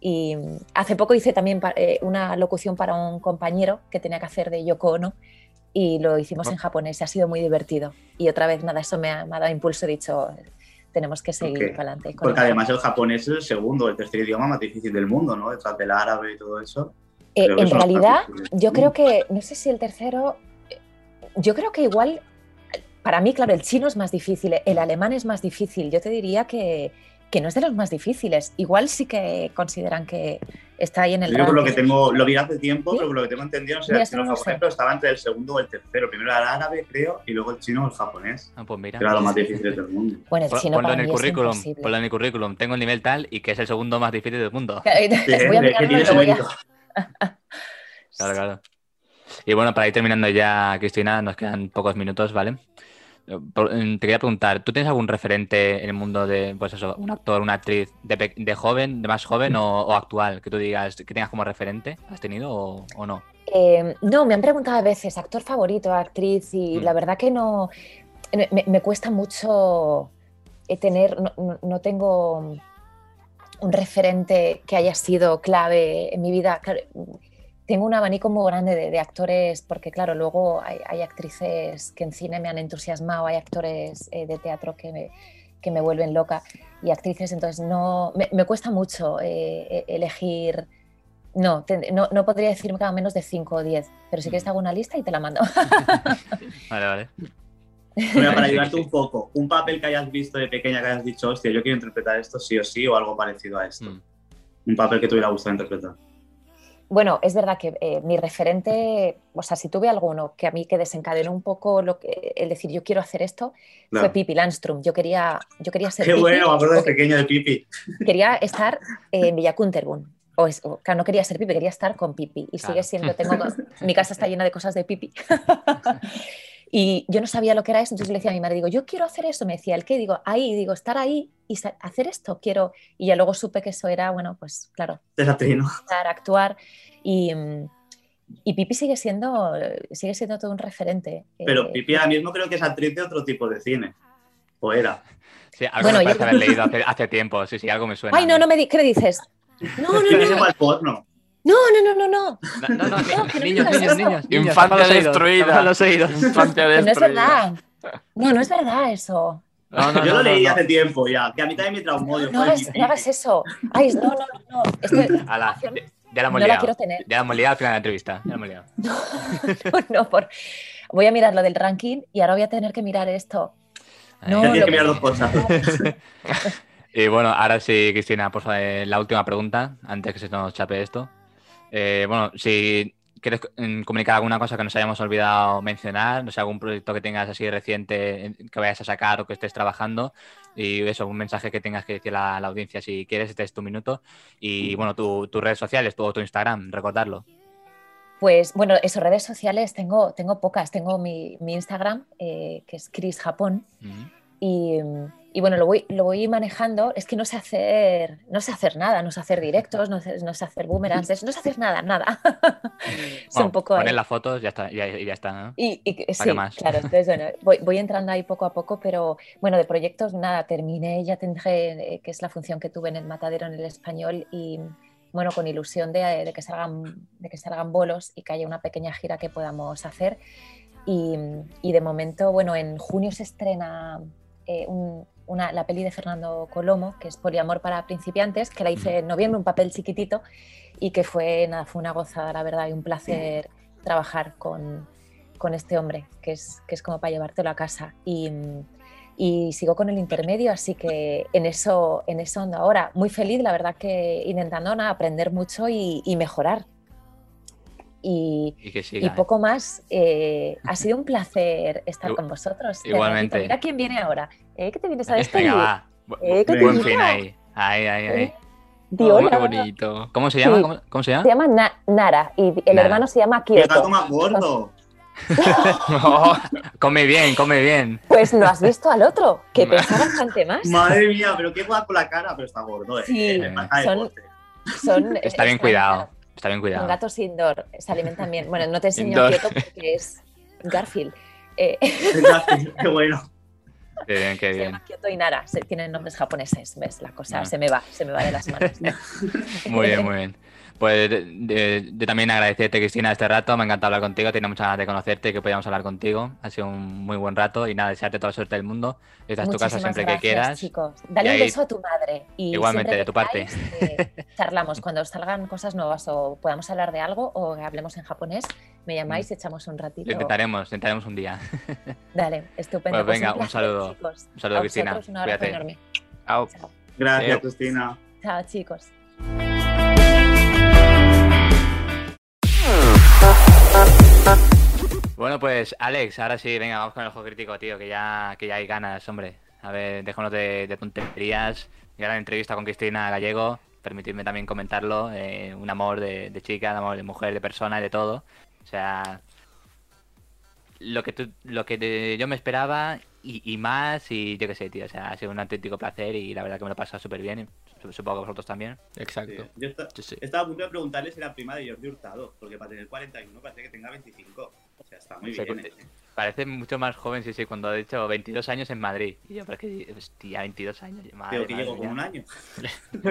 Y hace poco hice también eh, una locución para un compañero que tenía que hacer de Yoko Ono y lo hicimos en japonés y ha sido muy divertido. Y otra vez, nada, eso me ha, dado impulso, he dicho, tenemos que seguir para adelante. Porque además el japonés es el segundo, el tercer idioma más difícil del mundo, ¿no? Detrás del árabe y todo eso. Eh, en realidad, yo creo que, no sé si el tercero, yo creo que igual, para mí, claro, el chino es más difícil, el alemán es más difícil. Yo te diría que, que no es de los más difíciles. Igual sí que consideran que está ahí en el. Yo por lo que tengo, lo vi hace tiempo, pero por lo que tengo entendido, no sé, el chino japonés, pero estaba entre el segundo o el tercero. Primero era el árabe, creo, y luego el chino o el japonés. Ah, pues mira. Que era lo más difícil del mundo. Bueno, el chino ponlo para en el currículum, ponlo en el currículum. Tengo el nivel tal y que es el segundo más difícil del mundo. voy a mirarlo, voy a... claro, claro. Y bueno, para ir terminando ya, Cristina, nos quedan pocos minutos, ¿vale? Te quería preguntar, ¿tú tienes algún referente en el mundo de, pues eso, un actor, una actriz de, joven, de más joven o, actual, que tú digas, que tengas como referente? ¿Has tenido o, no? Eh, no, me han preguntado a veces, actor favorito, actriz, y mm. la verdad que no, me, cuesta mucho eh, tener, no, tengo un referente que haya sido clave en mi vida tengo un abanico muy grande de, actores, porque claro, luego hay, actrices que en cine me han entusiasmado, hay actores eh, de teatro que me, que me, vuelven loca y actrices, entonces no, me, cuesta mucho eh, e, elegir, no, no, no, podría decirme cada menos de 5 o 10, pero si quieres te hago una lista y te la mando. vale, vale. Bueno, para ayudarte un poco, un papel que hayas visto de pequeña que hayas dicho, hostia, yo quiero interpretar esto sí o sí o algo parecido a esto. Mm. Un papel que te hubiera gustado interpretar. Bueno, es verdad que eh, mi referente, o sea, si tuve alguno que a mí que desencadenó un poco lo que, el decir yo quiero hacer esto, fue Pipi Landstrom. Yo quería, yo quería ser. Qué bueno, me acuerdo de pequeño de Pipi. Quería estar en Villa O, es, claro, no quería ser Pipi, quería estar con Pipi. Y sigue siendo, tengo, mi casa está llena de cosas de Pipi. Y yo no sabía lo que era eso, entonces le decía a mi madre, digo, yo quiero hacer eso, me decía, ¿el qué? Digo, ahí, digo, estar ahí y hacer esto, quiero. Y ya luego supe que eso era, bueno, pues claro, estar, actuar. Y, y, Pipi sigue siendo, sigue siendo todo un referente. Pero eh, Pipi ahora mismo creo que es actriz de otro tipo de cine, o era. Sí, algo bueno, me parece haber leído hace, tiempo, sí, sí, algo me suena. Ay, no, no me ¿qué me dices? No, no, no. no. porno. No, no, no, no, no. No, no, niños, niños, niños, Infancia destruida. los. Infancia destruida. No es verdad. No, no es verdad eso. No, no, yo lo leí hace tiempo ya, que a mí también me traumó. No, no, hagas, eso. Ay, no, no, no. Ya la hemos no liado. La quiero tener. Ya la hemos liado al final de la entrevista. Ya la hemos liado. No, no, por... voy a mirar lo del ranking y ahora voy a tener que mirar esto. No, tienes que mirar dos cosas. y bueno, ahora sí, Cristina, por favor, la última pregunta, antes que se nos chape esto. Eh, bueno, si quieres comunicar alguna cosa que nos hayamos olvidado mencionar, no sé, algún proyecto que tengas así reciente que vayas a sacar o que estés trabajando, y eso, un mensaje que tengas que decir a la, audiencia si quieres, este es tu minuto. Y bueno, tus redes sociales, tu, tu Instagram, recordarlo. Pues bueno, eso, redes sociales tengo, tengo pocas. Tengo mi, Instagram, eh, que es Chris Japón, y y bueno, lo voy, lo voy manejando, es que no sé hacer, no sé hacer nada, no sé hacer directos, no sé, no sé hacer boomerangs, no sé hacer nada, nada. es un poco poner las fotos ya está, ya, ya está, ¿no? Y, sí, claro, entonces bueno, voy, voy, entrando ahí poco a poco, pero bueno, de proyectos nada, terminé, ya tendré, eh, que es la función que tuve en el Matadero en el español y bueno, con ilusión de, de, que salgan, de que salgan bolos y que haya una pequeña gira que podamos hacer. Y, y de momento, bueno, en junio se estrena eh, un, una, la peli de Fernando Colomo, que es Poliamor para principiantes, que la hice en noviembre, un papel chiquitito, y que fue, nada, fue una gozada, la verdad, y un placer trabajar con, con este hombre, que es, que es como para llevártelo a casa. Y, y sigo con el intermedio, así que en eso, en eso ando ahora. Muy feliz, la verdad que intentando aprender mucho y, mejorar. Y, y, poco más. Eh, ha sido un placer estar con vosotros. Igualmente. Mira quién viene ahora. ¿Eh? ¿Qué te vienes a despedir? Eh, Buen fin ahí. Ahí, ahí, ahí. Eh, oh, qué bonito. ¿Cómo se llama? ¿Cómo, se llama? Se llama Nara y el hermano se llama. ¡Qué gato más gordo! come bien, come bien. Pues no has visto al otro, que pesa bastante más. Madre mía, pero qué guapo la cara, pero está gordo. Eh. Sí, son, está bien cuidado. Está bien cuidado. Son gatos indoor, se alimentan bien. Bueno, no te enseño quieto porque es Garfield. Eh. Garfield, qué bueno. Qué bien, qué bien. Kyoto y Nara, tienen nombres japoneses, ¿ves? La cosa ah. se me va, se me va de las manos. muy bien, muy bien. Pues yo también agradecerte, Cristina, este rato. Me ha encantado hablar contigo. Tenía muchas ganas de conocerte y que podíamos hablar contigo. Ha sido un muy buen rato y nada, desearte toda la suerte del mundo. Esta es tu casa siempre que quieras. chicos. Dale un beso a tu madre. Y igualmente, de tu parte. Eh, charlamos. Cuando salgan cosas nuevas o podamos hablar de algo o hablemos en japonés, me llamáis y echamos un ratito. intentaremos, intentaremos un día. Dale, estupendo. Pues venga, un, saludo. Un saludo, Cristina. Un abrazo enorme. Chao. Gracias, Cristina. Chao, chicos. Bueno, pues Alex, ahora sí, venga, vamos con el juego crítico, tío, que ya, que ya hay ganas, hombre. A ver, déjanos de, de tonterías. la entrevista con Cristina Gallego, permitidme también comentarlo. Eh, un amor de, chica, un amor de mujer, de persona, de todo. O sea, lo que, tú, lo que yo me esperaba y, más, y yo qué sé, tío. O sea, ha sido un auténtico placer y la verdad que me lo he pasado súper bien. Supongo que vosotros también. Exacto. Yo estaba a punto de preguntarle si era prima de Jordi Hurtado, porque para tener 41 parece que tenga 25. O sea, está muy bien. ¿eh? Parece mucho más joven, sí, sí, cuando ha dicho 22 años en Madrid. Y yo, pero que, hostia, 22 años. Madre, que llego con un año.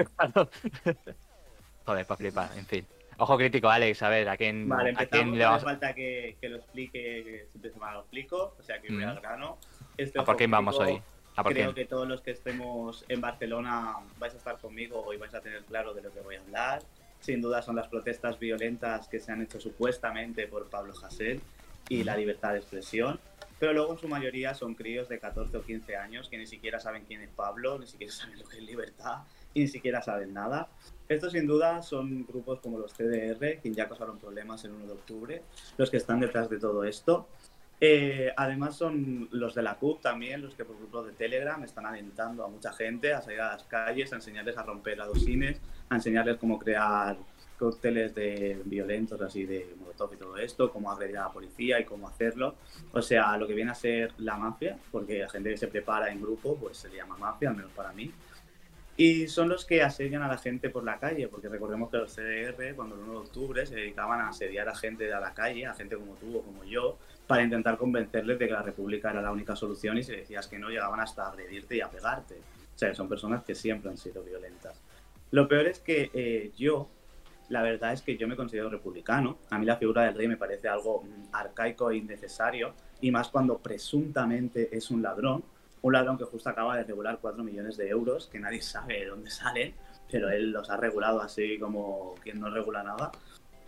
Joder, para flipar, en fin. Ojo crítico, Alex, a ver, ¿a quién, vale, ¿a quién le vamos? falta que, que, lo explique, que siempre se me lo explico, o sea, que voy al grano. Este ¿A por quién vamos hoy? Creo que todos los que estemos en Barcelona vais a estar conmigo y vais a tener claro de lo que voy a hablar. Sin duda son las protestas violentas que se han hecho supuestamente por Pablo Hasél y la libertad de expresión. Pero luego en su mayoría son críos de 14 o 15 años que ni siquiera saben quién es Pablo, ni siquiera saben lo que es libertad y ni siquiera saben nada. Estos sin duda son grupos como los CDR, que ya causaron problemas el 1 de octubre, los que están detrás de todo esto. Eh, además son los de la CUP también, los que por grupo de Telegram están alentando a mucha gente a salir a las calles, a enseñarles a romper adosines, a enseñarles cómo crear cócteles de violentos así de molotov y todo esto, cómo agredir a la policía y cómo hacerlo. O sea, lo que viene a ser la mafia, porque la gente que se prepara en grupo, pues se le llama mafia, al menos para mí. Y son los que asedian a la gente por la calle, porque recordemos que los CDR, cuando el 1 de octubre, se dedicaban a asediar a gente de la calle, a gente como tú o como yo, para intentar convencerles de que la República era la única solución y si decías que no, llegaban hasta agredirte y a pegarte. O sea, son personas que siempre han sido violentas. Lo peor es que eh, yo, la verdad es que yo me considero republicano. A mí la figura del rey me parece algo mm, arcaico e innecesario, y más cuando presuntamente es un ladrón. Un ladrón que justo acaba de regular 4 millones de euros, que nadie sabe de dónde salen, pero él los ha regulado así como quien no regula nada.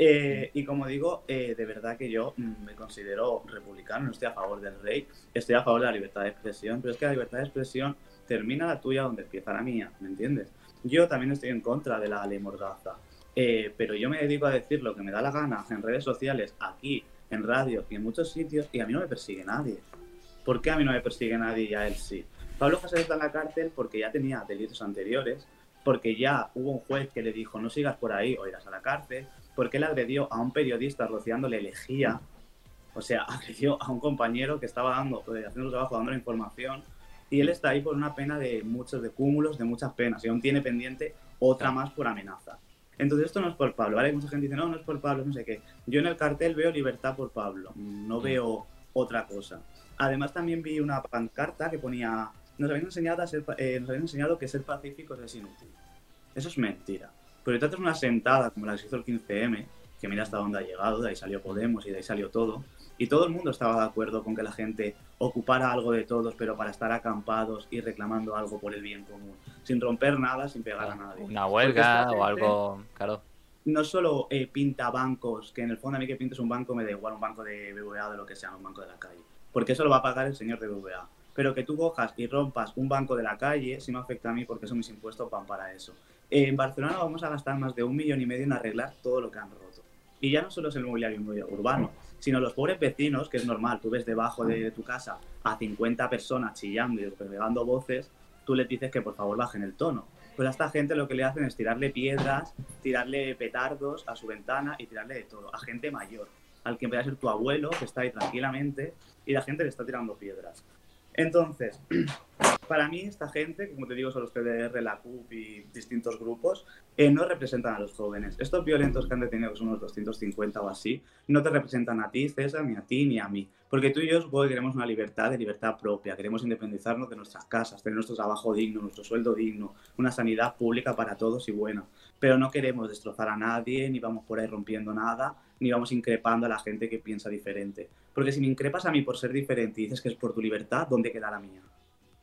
Eh, y como digo, eh, de verdad que yo mm, me considero republicano, no estoy a favor del rey, estoy a favor de la libertad de expresión, pero es que la libertad de expresión termina la tuya donde empieza la mía, ¿me entiendes? Yo también estoy en contra de la ley Mordaza, eh, pero yo me dedico a decir lo que me da la gana en redes sociales, aquí, en radio y en muchos sitios, y a mí no me persigue nadie. ¿Por qué a mí no me persigue nadie y a él sí? Pablo José está en la cárcel porque ya tenía delitos anteriores, porque ya hubo un juez que le dijo no sigas por ahí o irás a la cárcel, porque él agredió a un periodista rociándole lejía, o sea, agredió a un compañero que estaba dando, eh, haciendo su trabajo, dando la información, y él está ahí por una pena de muchos, de cúmulos, de muchas penas, y aún tiene pendiente otra más por amenaza. Entonces esto no es por Pablo, ¿vale? Mucha gente dice, no, no es por Pablo, no sé qué. Yo en el cartel veo libertad por Pablo, no veo otra cosa. Además también vi una pancarta que ponía, nos habían enseñado, a ser, eh, nos habían enseñado que ser pacíficos es inútil. Eso es mentira. Pero te haces una sentada como la que se hizo el 15M, que mira hasta dónde ha llegado, de ahí salió Podemos y de ahí salió todo, Y todo el mundo estaba de acuerdo con que la gente ocupara algo de todos, pero para estar acampados y reclamando algo por el bien común, sin romper nada, sin pegar a nadie. Una huelga o algo, claro. No solo eh, pinta bancos, que en el fondo a mí que pintes un banco me da igual un banco de BBVA de lo que sea, un banco de la calle, porque eso lo va a pagar el señor de BBVA. Pero que tú cojas y rompas un banco de la calle, sí me afecta a mí porque son mis impuestos van para eso. En Barcelona vamos a gastar más de un millón y medio en arreglar todo lo que han roto. Y ya no solo es el mobiliario urbano, sino los pobres vecinos, que es normal, tú ves debajo de tu casa a 50 personas chillando y pegando voces, tú les dices que por favor bajen el tono. Pues a esta gente lo que le hacen es tirarle piedras, tirarle petardos a su ventana y tirarle de todo, a gente mayor, al que puede ser tu abuelo, que está ahí tranquilamente, y la gente le está tirando piedras. Entonces, para mí esta gente, como te digo, son los PDR, la CUP y distintos grupos, eh, no representan a los jóvenes. Estos violentos que han detenido, que son unos 250 o así, no te representan a ti, César, ni a ti, ni a mí. Porque tú y yo que queremos una libertad de libertad propia, queremos independizarnos de nuestras casas, tener nuestro trabajo digno, nuestro sueldo digno, una sanidad pública para todos y buena. Pero no queremos destrozar a nadie, ni vamos por ahí rompiendo nada, ni vamos increpando a la gente que piensa diferente. Porque si me increpas a mí por ser diferente y dices que es por tu libertad, ¿dónde queda la mía?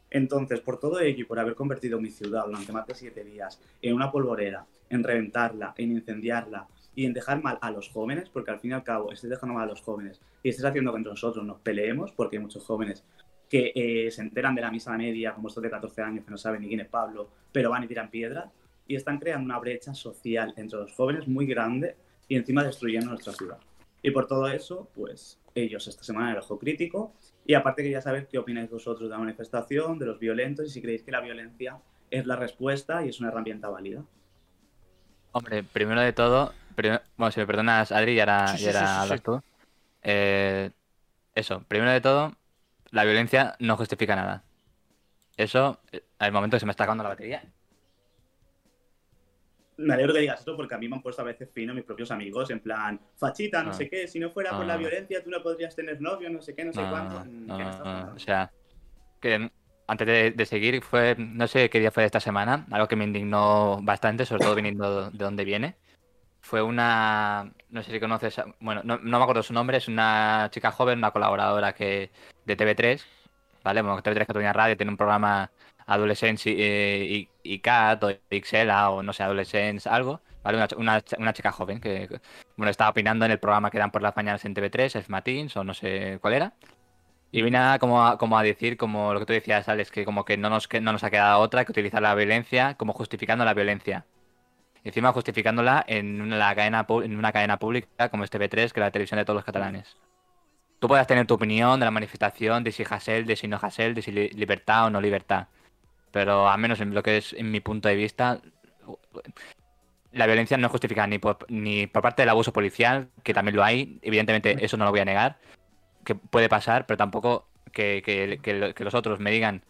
Entonces, por todo ello y por haber convertido mi ciudad durante más de siete días en una polvorera, en reventarla, en incendiarla y en dejar mal a los jóvenes, porque al fin y al cabo estés dejando mal a los jóvenes y estés haciendo que entre nosotros nos peleemos, porque hay muchos jóvenes que eh, se enteran de la misa media, como estos de 14 años que no saben ni quién es Pablo, pero van y tiran piedras, y están creando una brecha social entre los jóvenes muy grande y encima destruyendo nuestra ciudad. Y por todo eso, pues ellos esta semana en el ojo crítico. Y aparte quería saber qué opináis vosotros de la manifestación, de los violentos y si creéis que la violencia es la respuesta y es una herramienta válida. Hombre, primero de todo, bueno, si me perdonas, Adri, y ahora, hablas tú. Eh, eso, primero de todo, la violencia no justifica nada. Eso, eh, al momento que se me está acabando la batería, me alegro que digas esto porque a mí me han puesto a veces fino mis propios amigos, en plan, fachita, no ah. sé qué, si no fuera por la ah. violencia tú no podrías tener novio, no sé qué, no sé cuánto. Mm, o sea, que antes de, seguir, fue, no sé qué día fue de esta semana, algo que me indignó bastante, sobre todo viniendo de donde viene. Fue una, no sé si conoces, bueno, no, me acuerdo su nombre, es una chica joven, una colaboradora que de TV3, ¿vale? Bueno, TV3 que tenía radio, tiene un programa Adolescence y, y, Cat o Pixela o no sé, Adolescence algo, ¿vale? Una, una, chica joven que, bueno, estaba opinando en el programa que dan por las mañanas en TV3, es Matins o no sé cuál era. Y vine como a, como a decir, como lo que tú decías, Alex, que como que no nos, que no nos ha quedado otra que utilizar la violencia como justificando la violencia. encima justificándola en una, cadena, en una cadena pública como es TV3, que es la televisión de todos los catalanes. Tú puedes tener tu opinión de la manifestación, de si Hassel, de si no Hassel, de si libertad o no libertad. Pero al menos en lo que es en mi punto de vista, la violencia no es justificada ni por, ni por parte del abuso policial, que también lo hay, evidentemente eso no lo voy a negar, que puede pasar, pero tampoco que, que, los otros me digan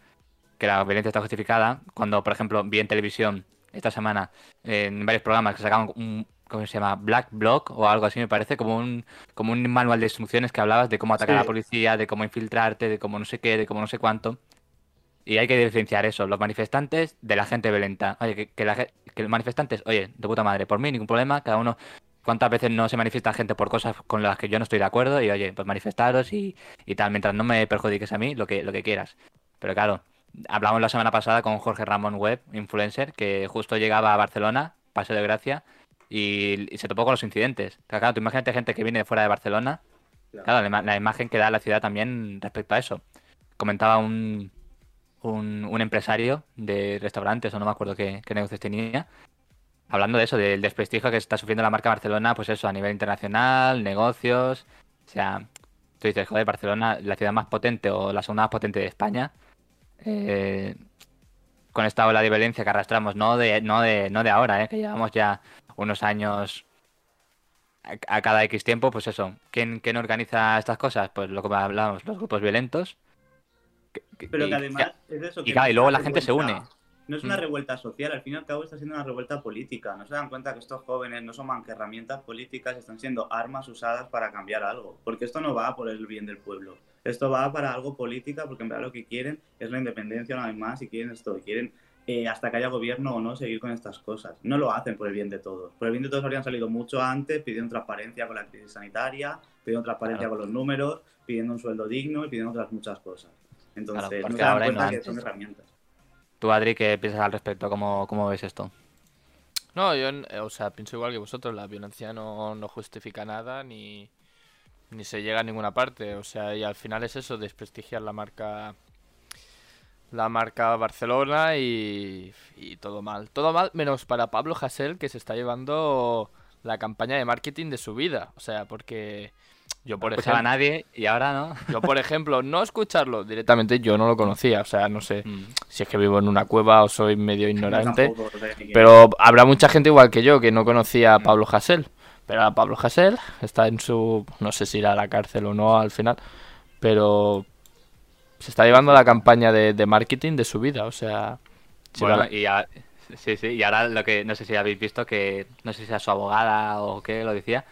que la violencia está justificada, cuando por ejemplo vi en televisión esta semana en varios programas que sacaban un, ¿cómo se llama? Black Block o algo así me parece, como un, como un manual de instrucciones que hablabas de cómo atacar a la policía, de cómo infiltrarte, de cómo no sé qué, de cómo no sé cuánto. Y hay que diferenciar eso, los manifestantes de la gente violenta. Oye, que, los manifestantes, oye, de puta madre, por mí ningún problema, cada uno cuántas veces no se manifiesta gente por cosas con las que yo no estoy de acuerdo y oye, pues manifestaros y, tal, mientras no me perjudiques a mí, lo que, lo que quieras. Pero claro, hablamos la semana pasada con Jorge Ramón Webb, influencer, que justo llegaba a Barcelona, Paseo de Gracia, y, se topó con los incidentes. Claro, tú imagínate gente que viene de fuera de Barcelona, claro, la, la, imagen que da la ciudad también respecto a eso. Comentaba un, un, empresario de restaurantes, o no me acuerdo qué, negocios tenía, hablando de eso, del desprestigio que está sufriendo la marca Barcelona, pues eso, a nivel internacional, negocios. O sea, tú dices, joder, Barcelona, la ciudad más potente o la segunda más potente de España, eh, con esta ola de violencia que arrastramos, no de, no de, no de ahora, eh, que llevamos ya unos años a, cada X tiempo, pues eso, ¿quién, ¿quién organiza estas cosas? Pues lo que hablábamos, los grupos violentos pero que además es eso. y, luego la gente se une. No es una mm. revuelta social, al fin y al cabo está siendo una revuelta política. No se dan cuenta que estos jóvenes no son más que herramientas políticas, están siendo armas usadas para cambiar algo. Porque esto no va por el bien del pueblo. Esto va para algo política, porque en verdad lo que quieren es la independencia una vez más y quieren esto. quieren eh, hasta que haya gobierno o no, seguir con estas cosas. No lo hacen por el bien de todos. Por el bien de todos habrían salido mucho antes pidiendo transparencia con la crisis sanitaria, pidiendo transparencia con los números, pidiendo un sueldo digno y pidiendo otras muchas cosas. Entonces, no se dan cuenta que son herramientas. Tú, Adri, ¿qué piensas al respecto? ¿Cómo, cómo ves esto? No, yo, o sea, pienso igual que vosotros, la violencia no, no justifica nada ni, ni se llega a ninguna parte, o sea, y al final es eso, desprestigiar la marca la marca Barcelona y, y todo mal. Todo mal menos para Pablo Hassel que se está llevando la campaña de marketing de su vida, o sea, porque yo por ejemplo, a nadie y ahora no. Yo por ejemplo, no escucharlo directamente yo no lo conocía, o sea, no sé mm. si es que vivo en una cueva o soy medio ignorante, pero habrá mucha gente igual que yo que no conocía a Pablo Hassel. Pero a Pablo Hassel está en su no sé si irá a la cárcel o no al final, pero se está llevando la campaña de, marketing de su vida, o sea... Bueno, y sí, sí, y ahora lo que no sé si habéis visto que no sé si era su abogada o qué lo decía,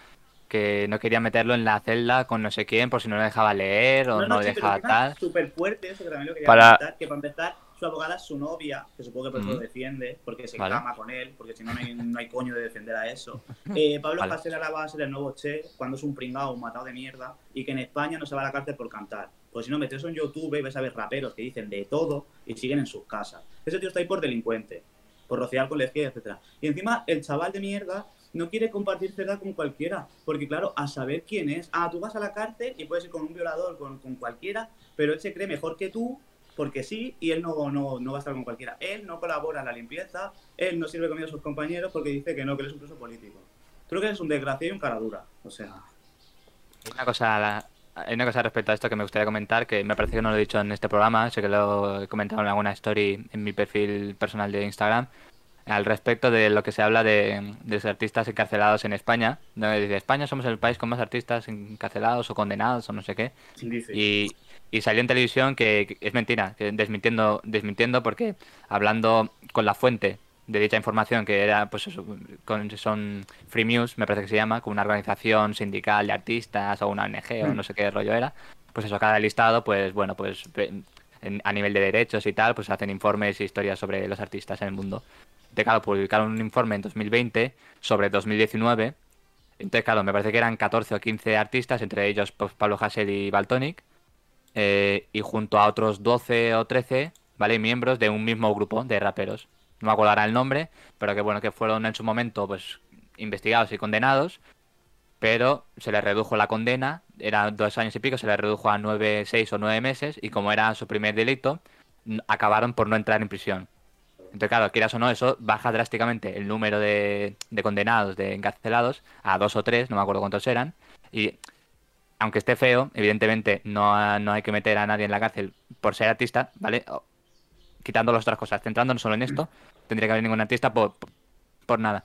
que no quería meterlo en la celda con no sé quién por si no le dejaba leer o no, le dejaba tal. Súper fuerte eso que también lo quería para... comentar, que para empezar su abogada es su novia, que supongo que por eso lo defiende, porque se cama con él, porque si no, no hay, coño de defender a eso. Eh, Pablo vale. ahora va a ser el nuevo Che cuando es un pringado, un matado de mierda, y que en España no se va a la cárcel por cantar. Pues si no, metes en YouTube y ves a ver raperos que dicen de todo y siguen en sus casas. Ese tío está ahí por delincuente, por rociar con la izquierda, etc. Y encima, el chaval de mierda no quiere compartir celda con cualquiera, porque claro, a saber quién es. Ah, tú vas a la cárcel y puedes ir con un violador, con, con cualquiera, pero él se cree mejor que tú porque sí, y él no, no, no va a estar con cualquiera. Él no colabora en la limpieza, él no sirve comida a sus compañeros porque dice que no, que él es un preso político. Creo que es un desgraciado y un cara dura, o sea... Una cosa, hay una cosa respecto a esto que me gustaría comentar, que me parece que no lo he dicho en este programa, sé que lo he comentado en alguna story en mi perfil personal de Instagram, al respecto de lo que se habla de, de los artistas encarcelados en España. ¿no? Dice, España somos el país con más artistas encarcelados o condenados o no sé qué. Y, y salió en televisión que, es mentira, que desmintiendo, desmintiendo porque hablando con la fuente de dicha información que era pues eso, con, son Free News me parece que se llama con una organización sindical de artistas o una ONG o mm. no sé qué rollo era pues eso cada listado pues bueno pues a nivel de derechos y tal pues hacen informes y historias sobre los artistas en el mundo de claro publicaron un informe en 2020 sobre 2019 entonces claro me parece que eran 14 o 15 artistas entre ellos pues, Pablo Hassel y Baltonic eh, y junto a otros 12 o 13, ¿vale? Miembros de un mismo grupo de raperos. No me acuerdo ahora el nombre, pero que bueno, que fueron en su momento pues investigados y condenados, pero se les redujo la condena, era dos años y pico, se les redujo a nueve, seis o nueve meses, y como era su primer delito, acabaron por no entrar en prisión. Entonces, claro, quieras o no, eso baja drásticamente el número de, de condenados, de encarcelados, a dos o tres, no me acuerdo cuántos eran, y aunque esté feo, evidentemente no, no hay que meter a nadie en la cárcel por ser artista, ¿vale? Quitando las otras cosas, centrándonos solo en esto, tendría que haber ningún artista por, por, nada.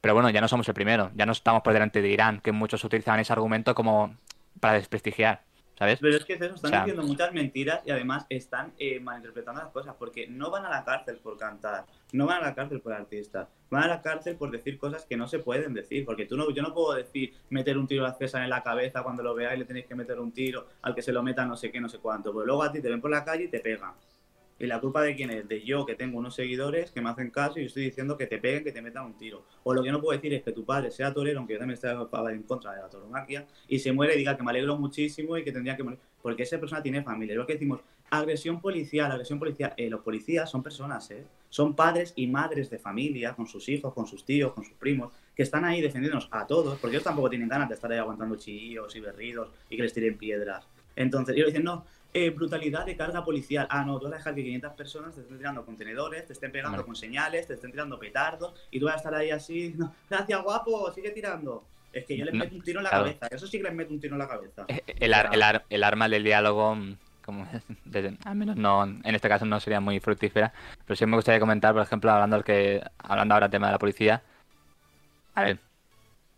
Pero bueno, ya no somos el primero, ya no estamos por delante de Irán, que muchos utilizan ese argumento como para desprestigiar. ¿Sabes? Pero es que eso, están diciendo muchas mentiras y además están eh, malinterpretando las cosas porque no van a la cárcel por cantar, no van a la cárcel por artistas, van a la cárcel por decir cosas que no se pueden decir. Porque tú no, yo no puedo decir meter un tiro a César en la cabeza cuando lo veáis le tenéis que meter un tiro al que se lo meta no sé qué, no sé cuánto. Pues luego a ti te ven por la calle y te pegan. ¿Y la culpa de quién es? De yo, que tengo unos seguidores que me hacen caso y estoy diciendo que te peguen, que te metan un tiro. O lo que no puedo decir es que tu padre sea torero, aunque yo también esté en contra de la toromaquia, y se muere y diga que me alegro muchísimo y que tendría que morir. Porque esa persona tiene familia. Lo que decimos, agresión policial, agresión policial. Eh, los policías son personas, ¿eh? Son padres y madres de familia, con sus hijos, con sus tíos, con sus primos, que están ahí defendiéndonos a todos, porque ellos tampoco tienen ganas de estar ahí aguantando chillos y berridos y que les tiren piedras. Entonces, ellos dicen, no, eh, brutalidad de carga policial. Ah, no, tú vas a dejar que 500 personas te estén tirando contenedores, te estén pegando con señales, te estén tirando petardos y tú vas a estar ahí así, no, gracias guapo, sigue tirando. Es que yo les meto un tiro en la cabeza, eso sí que les meto un tiro en la cabeza. Eh, el, el, arma del diálogo, mm, como al menos no, en este caso no sería muy fructífera, pero sí me gustaría comentar, por ejemplo, hablando, que, hablando ahora del tema de la policía. A ver, Mm,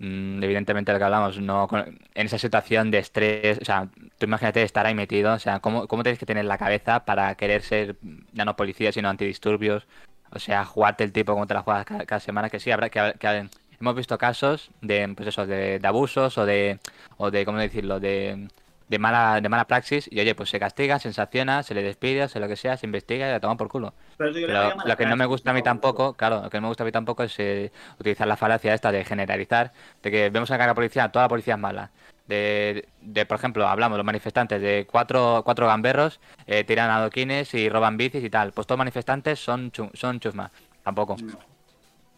evidentemente lo que hablamos, no en esa situación de estrés, o sea, tú imagínate estar ahí metido, o sea, ¿cómo, cómo tienes que tener la cabeza para querer ser ya no policía, sino antidisturbios? O sea, jugarte el tipo como te la juegas cada, semana, que sí, habrá que, que, hemos visto casos de, pues eso, de, abusos o de, o de, ¿cómo decirlo?, de, de mala, de mala praxis y oye, pues se castiga, se sanciona, se le despide, se lo que sea, se investiga y la toma por culo. Pero, lo que no me gusta a mí tampoco, claro, lo que no me gusta a mí tampoco es eh, utilizar la falacia esta de generalizar, de que vemos acá la policía, toda la policía es mala. De, de, por ejemplo, hablamos los manifestantes de cuatro, cuatro gamberros, eh, tiran adoquines y roban bicis y tal. Pues todos los manifestantes son, son chusma. Tampoco.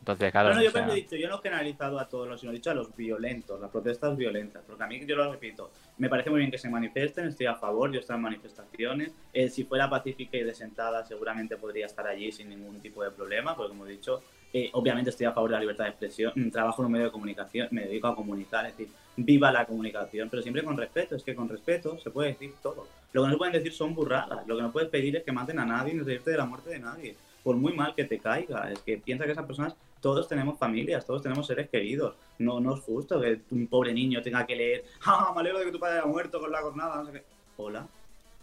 Entonces, claro. Bueno, yo he dicho, yo no he generalizado a todos los, sino he dicho a los violentos, las protestas violentas. Porque a mí, yo lo repito, me parece muy bien que se manifiesten, estoy a favor, yo estoy en manifestaciones. Eh, si fuera pacífica y desentada, seguramente podría estar allí sin ningún tipo de problema, porque como he dicho, eh, obviamente estoy a favor de la libertad de expresión, mm, trabajo en un medio de comunicación, me dedico a comunicar, es decir, viva la comunicación, pero siempre con respeto, es que con respeto se puede decir todo. Lo que no se pueden decir son burradas, lo que no puedes pedir es que maten a nadie ni reírte de la muerte de nadie por muy mal que te caiga. Es que piensa que esas personas, todos tenemos familias, todos tenemos seres queridos. No, no es justo que un pobre niño tenga que leer, ¡ah, me alegro de que tu padre haya muerto con la jornada! No sé qué. Hola.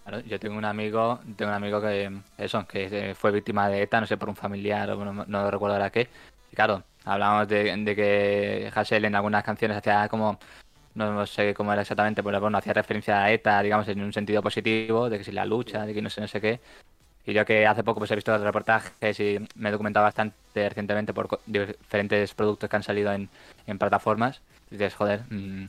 Claro, yo tengo un amigo, tengo un amigo que, eso, que fue víctima de ETA, no sé, por un familiar o no, no recuerdo ahora qué. Y claro, hablábamos de, de que Hassel en algunas canciones hacía como no sé cómo era exactamente, pero bueno, hacía referencia a ETA, digamos, en un sentido positivo, de que si la lucha, de que no sé, no sé qué. Y yo que hace poco pues he visto los reportajes y me he documentado bastante recientemente por diferentes productos que han salido en, plataformas, dices, joder, mm,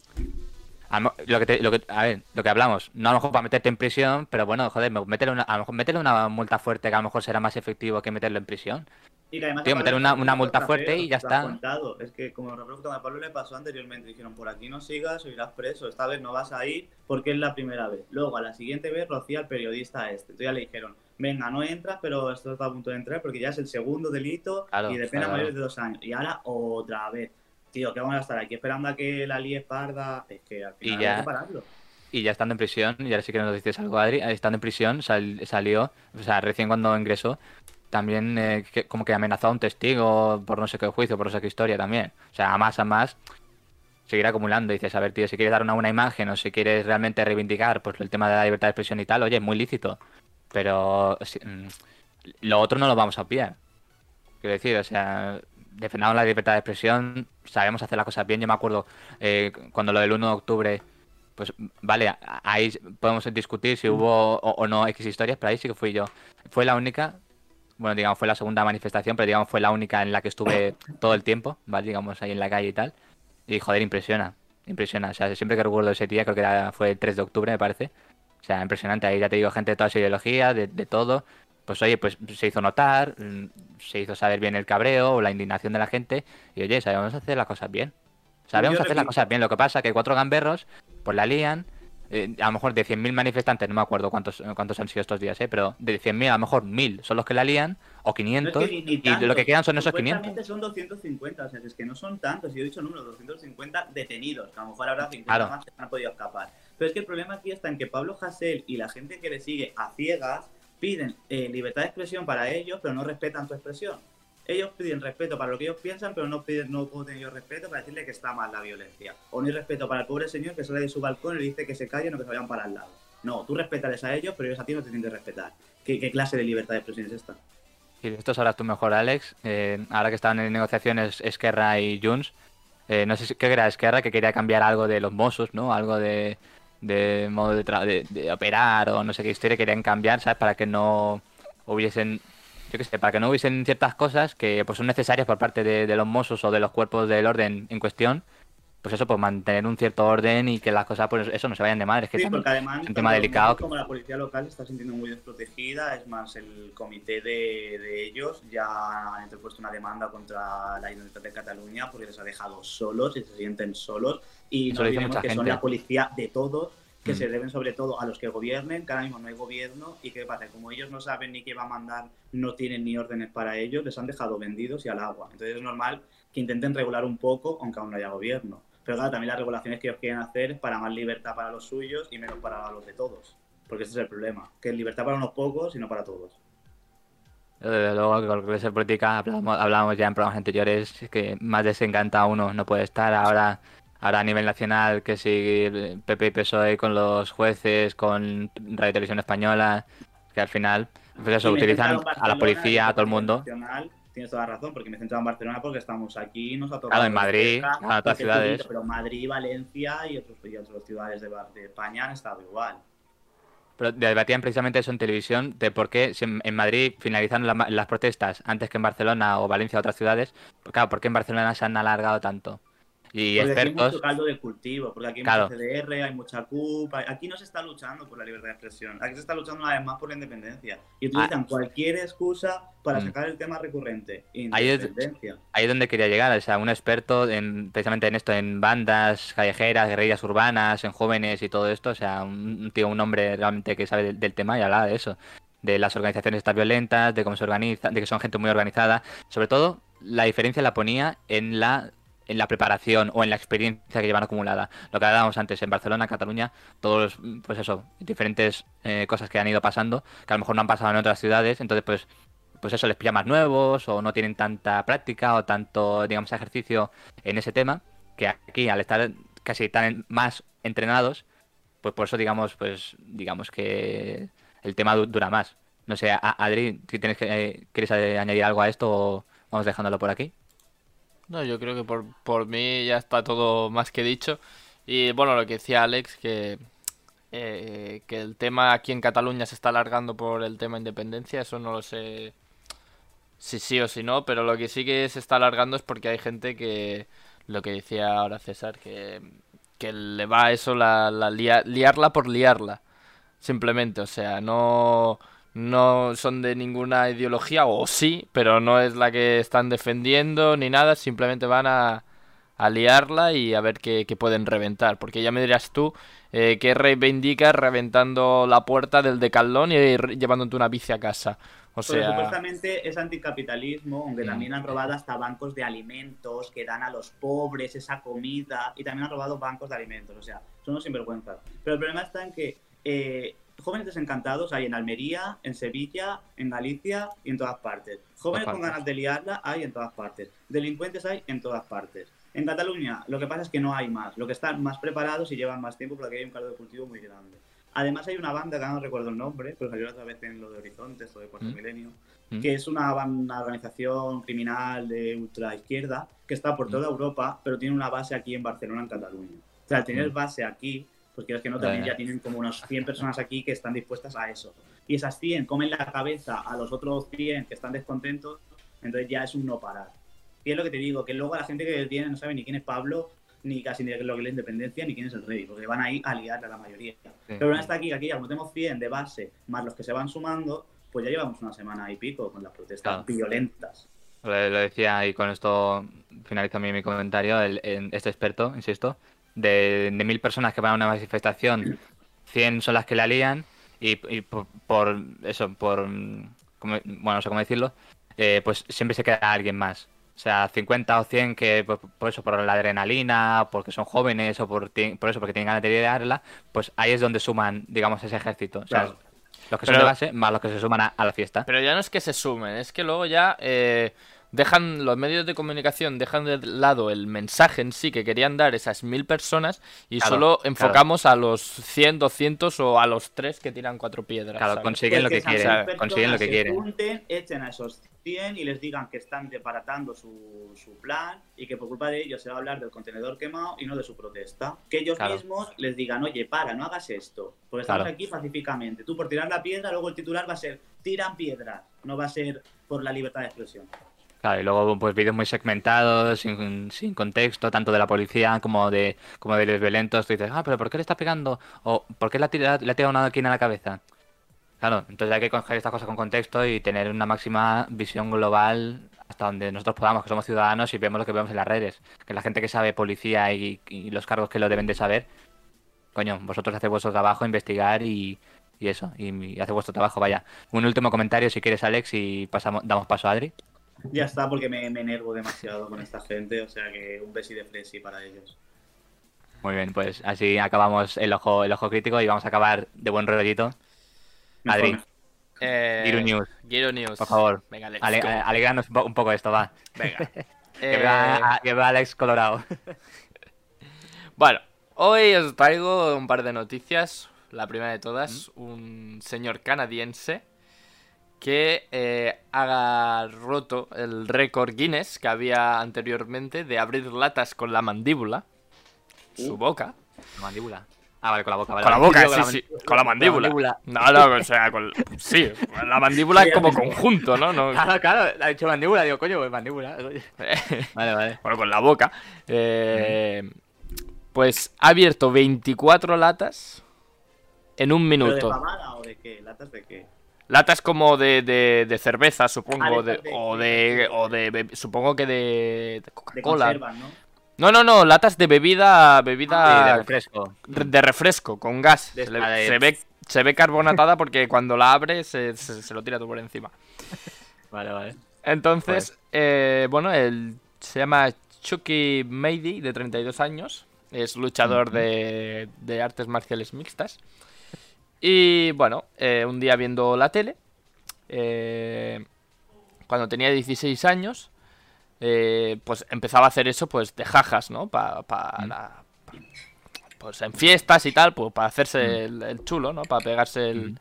lo que, lo que, a ver, lo que hablamos, no a lo mejor para meterte en prisión, pero bueno, joder, métele una, a lo mejor métele una multa fuerte que a lo mejor será más efectivo que meterlo en prisión. Y que además meter una, una multa fuerte y ya está. Es que como a Pablo le pasó anteriormente, dijeron, por aquí no sigas o irás preso, esta vez no vas a ir porque es la primera vez. Luego, a la siguiente vez, rocía al periodista este. Entonces ya le dijeron, venga, no entras, pero esto está a punto de entrar porque ya es el segundo delito y de pena mayor de dos años. Y ahora otra vez. Tío, ¿qué vamos a estar aquí esperando a que la líe parda? Es que al final y ya, hay que pararlo. Y ya estando en prisión, y ahora sí que nos dices algo, Adri, estando en prisión salió, o sea, recién cuando ingresó, también eh, como que amenazó a un testigo por no sé qué juicio, por no sé qué historia también. O sea, a más a más seguir acumulando. Y dices, a ver, tío, si quieres dar una buena imagen o si quieres realmente reivindicar pues, el tema de la libertad de expresión y tal, oye, es muy lícito. Pero mm, lo otro no lo vamos a obviar. Quiero decir, o sea, defendamos la libertad de expresión, sabemos hacer las cosas bien. Yo me acuerdo eh, cuando lo del 1 de octubre, pues vale, ahí podemos discutir si hubo o, o no X historias, pero ahí sí que fui yo. Fue la única bueno, digamos, fue la segunda manifestación, pero digamos, fue la única en la que estuve todo el tiempo, ¿vale? Digamos, ahí en la calle y tal. Y joder, impresiona, impresiona. O sea, siempre que recuerdo ese día, creo que era, fue el 3 de octubre, me parece. Sea, impresionante. Ahí ya te digo, gente de toda esa ideología, de, todo. Pues oye, pues se hizo notar, mm, se hizo saber bien el cabreo o la indignación de la gente. Y oye, sabemos hacer las cosas bien. Sabemos hacer las cosas bien. Lo que pasa es que cuatro gamberros, pues la lían eh, a lo mejor de 100.000 manifestantes, no me acuerdo cuántos cuántos han sido estos días, ¿eh? pero de 100.000 a lo mejor 1.000 son los que la lían, o 500, y lo que quedan son esos 500. son 250, o sea, es que no son tantos, yo he dicho números, 250 detenidos, que a lo mejor habrá 50 más que han podido escapar. Pero es que el problema aquí está en que Pablo Hasél y la gente que le sigue a ciegas piden eh, libertad de expresión para ellos, pero no respetan su expresión ellos piden respeto para lo que ellos piensan, pero no piden, no puedo tener respeto para decirle que está mal la violencia. O ni respeto para el pobre señor que sale de su balcón y dice que se callen o que se vayan para el lado. No, tú respetales a ellos, pero ellos a ti no te tienen que respetar. ¿Qué, clase de libertad de expresión es esta? Y esto sabrás tú mejor, Alex. Eh, ahora que estaban en negociaciones Esquerra y Junts, eh, no sé qué era Esquerra, que quería cambiar algo de los Mossos, ¿no? Algo de, de modo de, de, operar o no sé qué historia querían cambiar, ¿sabes? Para que no hubiesen yo qué sé, para que no hubiesen ciertas cosas que pues son necesarias por parte de, los mozos o de los cuerpos del orden en cuestión, pues eso, pues mantener un cierto orden y que las cosas, pues eso, no se vayan de madre. Es que sí, porque además, un tema delicado. Como la policía local se está sintiendo muy desprotegida, es más, el comité de, ellos ya han interpuesto una demanda contra la Generalitat de Cataluña porque les ha dejado solos y se sienten solos. Y no olvidemos que son la policía de todos que se mm. deben sobre todo a los que gobiernen, que ahora mismo no hay gobierno y que pasa, como ellos no saben ni qué va a mandar, no tienen ni órdenes para ellos, les han dejado vendidos y al agua. Entonces es normal que intenten regular un poco, aunque aún no haya gobierno. Pero claro, también las regulaciones que ellos quieren hacer para más libertad para los suyos y menos para los de todos. Porque ese es el problema, que es libertad para unos pocos y no para todos. Desde luego, con lo que es política, hablamos, ya en programas anteriores, que más desencanta uno no puede estar. Ahora Ahora a nivel nacional, que si PP y PSOE con los jueces, con Radio Televisión Española, que al final, pues eso, utilizan a la policía, a todo el mundo. Tienes toda la razón, porque me he centrado en Barcelona porque estamos aquí, nos ha tocado. Claro, en Madrid, en otras ciudades. pero Madrid, Valencia y, otros, y otras ciudades de, de España han estado igual. Pero debatían precisamente eso en televisión, de por qué en Madrid finalizan las protestas antes que en Barcelona o Valencia o otras ciudades. Claro, ¿por qué en Barcelona se han alargado tanto? Y porque expertos. Aquí hay mucho caldo de cultivo, porque aquí hay mucha CDR, hay mucha CUP. Aquí no se está luchando por la libertad de expresión, aquí se está luchando una vez más por la independencia. Y utilizan ah. cualquier excusa para mm. sacar el tema recurrente. Independencia. Ahí es, donde quería llegar, o sea, un experto en, precisamente en esto, en bandas callejeras, guerrillas urbanas, en jóvenes y todo esto. O sea, un tío, un hombre realmente que sabe del, tema y habla de eso. De las organizaciones estas violentas, de cómo se organizan, de que son gente muy organizada. Sobre todo, la diferencia la ponía en la en la preparación o en la experiencia que llevan acumulada. Lo que hablábamos antes, en Barcelona, Cataluña, todos, pues eso, diferentes eh, cosas que han ido pasando, que a lo mejor no han pasado en otras ciudades, entonces pues pues eso les pilla más nuevos o no tienen tanta práctica o tanto, digamos, ejercicio en ese tema, que aquí al estar casi tan más entrenados, pues por eso digamos, pues digamos que el tema dura más. No sé, Adri, si tienes que, eh, quieres añadir algo a esto o vamos dejándolo por aquí. No, yo creo que por, por mí ya está todo más que dicho. Y bueno, lo que decía Alex, que, eh, que el tema aquí en Cataluña se está alargando por el tema independencia, eso no lo sé si sí o si no, pero lo que sí que se está alargando es porque hay gente que, lo que decía ahora César, que, que le va a eso la, la liarla por liarla, simplemente, o sea, no no son de ninguna ideología, o sí, pero no es la que están defendiendo ni nada, simplemente van a, a liarla y a ver qué, pueden reventar. Porque ya me dirás tú eh, que reivindicas reventando la puerta del decalón y llevándote una bici a casa. O sea... supuestamente es anticapitalismo, aunque también han robado hasta bancos de alimentos que dan a los pobres esa comida y también han robado bancos de alimentos. O sea, son unos sinvergüenzas. Pero el problema está en que eh, jóvenes desencantados hay en Almería, en Sevilla, en Galicia y en todas partes. Jóvenes con ganas de liarla hay en todas partes. Delincuentes hay en todas partes. En Cataluña lo que pasa es que no hay más. Lo que están más preparados y llevan más tiempo porque hay un caldo de cultivo muy grande. Además hay una banda que no recuerdo el nombre, pero salió otra vez en lo de Horizontes o de Cuarto mm. Milenio, mm. que es una, una, organización criminal de ultra izquierda que está por mm. toda Europa, pero tiene una base aquí en Barcelona, en Cataluña. O sea, al tener base aquí, pues quieres que no, también ya tienen como unas 100 personas aquí que están dispuestas a eso. Y esas 100 comen la cabeza a los otros 100 que están descontentos, entonces ya es un no parar. Y es lo que te digo, que luego la gente que tiene no sabe ni quién es Pablo, ni casi ni lo que es la independencia, ni quién es el rey, porque van ahí a liar a la mayoría. Pero está aquí, aquí ya como tenemos 100 de base, más los que se van sumando, pues ya llevamos una semana y pico con las protestas violentas. Lo, decía y con esto finaliza mi, mi comentario, el, este experto, insisto, de, mil personas que van a una manifestación, 100 son las que la lían y, por, eso, por, bueno, no sé cómo decirlo, eh, pues siempre se queda alguien más. O sea, 50 o 100 que por, eso, por la adrenalina, porque son jóvenes o por, por eso, porque tienen ganas de liderarla, pues ahí es donde suman, digamos, ese ejército. O sea, los que son de base más los que se suman a, la fiesta. Pero ya no es que se sumen, es que luego ya... Eh dejan los medios de comunicación dejan de lado el mensaje en sí que querían dar esas mil personas y solo enfocamos a los 100, 200 o a los tres que tiran cuatro piedras. Claro, consiguen lo que, quieren. Consiguen lo que quieren. Junten, echen a esos 100 y les digan que están desbaratando su, su, plan y que por culpa de ellos se va a hablar del contenedor quemado y no de su protesta. Que ellos mismos les digan, oye, para, no hagas esto, porque estamos aquí pacíficamente. Tú por tirar la piedra, luego el titular va a ser, tiran piedras, no va a ser por la libertad de expresión. Claro, y luego pues vídeos muy segmentados, sin, sin, contexto, tanto de la policía como de como de los violentos. Tú dices, ah, pero ¿por qué le está pegando? O ¿por qué le ha tirado, le ha tirado una aquí en la cabeza? Claro, entonces hay que coger estas cosas con contexto y tener una máxima visión global hasta donde nosotros podamos, que somos ciudadanos y vemos lo que vemos en las redes. Que la gente que sabe policía y, los cargos que lo deben de saber, coño, vosotros hacéis vuestro trabajo, investigar y, y eso, y, y hace vuestro trabajo, vaya. Un último comentario si quieres, Alex, y pasamos, damos paso a Adri. Ya está, porque me, me enervo demasiado con esta gente, o sea que un besi de Flesi para ellos. Muy bien, pues así acabamos el ojo, el ojo crítico y vamos a acabar de buen rollito. Adri. Eh, Giro News. Giro News. Por favor. Venga, alegranos un poco esto, va. Venga. que, vea, que Alex Colorado. bueno, hoy os traigo un par de noticias. La primera de todas, un señor canadiense que eh, haga roto el récord Guinness que había anteriormente de abrir latas con la mandíbula, su boca. La mandíbula. Ah, vale, con la boca. Vale, con la boca, sí, sí. Con la mandíbula. No, no, o sea, con... sí, la mandíbula es como conjunto, ¿no? no... Claro, claro, ha dicho mandíbula, digo, coño, pues mandíbula. vale, vale. Bueno, con la boca. Eh, pues ha abierto 24 latas en un minuto. ¿Pero de pavada o de qué? ¿Latas de qué? Latas como de, de, de cerveza, supongo, ah, de, o de, o de, supongo que de, Coca-Cola. ¿no? No, no, no, latas de bebida. Bebida. de refresco. De refresco, con gas. Se, ve, se ve carbonatada porque cuando la abre se, se, lo tira todo por encima. Vale, vale. Entonces, eh, bueno, él se llama Chucky Meidi, de 32 años. Es luchador de, de artes marciales mixtas. Y bueno, eh, un día viendo la tele, eh, cuando tenía 16 años, eh, pues empezaba a hacer eso pues de jajas, ¿no? Para mm. pues en fiestas y tal, pues para hacerse mm. el, chulo, ¿no? Para pegarse el, mm.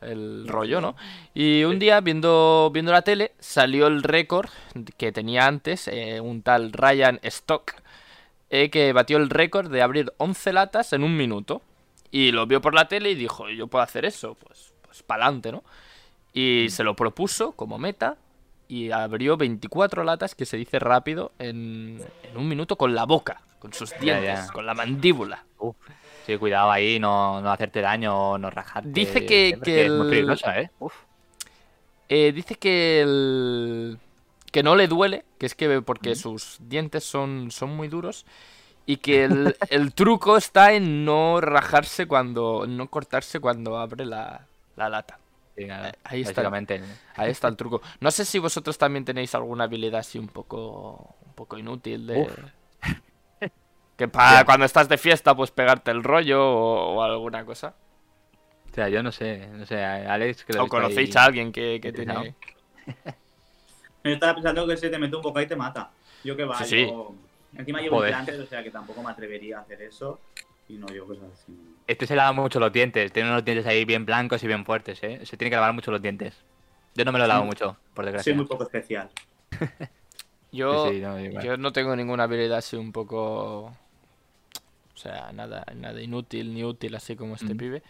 el rollo, ¿no? Y un día viendo, viendo la tele salió el récord que tenía antes un tal Ryan Stock que batió el récord de abrir 11 latas en un minuto. Y lo vio por la tele y dijo, yo puedo hacer eso, pues, pues para adelante, ¿no? Y se lo propuso como meta y abrió 24 latas, que se dice rápido, en, un minuto con la boca, con sus dientes, con la mandíbula. sí, cuidado ahí, no, no hacerte daño o no rajarte. Dice que, que es muy peligrosa, ¿eh? ¿eh? Dice que el... que no le duele, que es que porque sus dientes son, son muy duros y que el, el, truco está en no rajarse cuando, no cortarse cuando abre la, la lata. Eh, ahí, está, ahí está el truco. No sé si vosotros también tenéis alguna habilidad así un poco, un poco inútil de... Que para cuando estás de fiesta, pues pegarte el rollo o, alguna cosa. O sea, yo no sé, no sé, Alex... Que o conocéis a alguien que, que tiene... Yo estaba pensando que se te mete un poco ahí y te mata. Yo que va, Encima llevo implantes, o sea que tampoco me atrevería a hacer eso. Y no, yo cosas así. Este se lava mucho los dientes, tiene unos dientes ahí bien blancos y bien fuertes, ¿eh? Se tiene que lavar mucho los dientes. Yo no me lo lavo mucho, por desgracia. Soy muy poco especial. yo, no, yo no tengo ninguna habilidad así un poco... O sea, nada, nada inútil ni útil así como este pibe.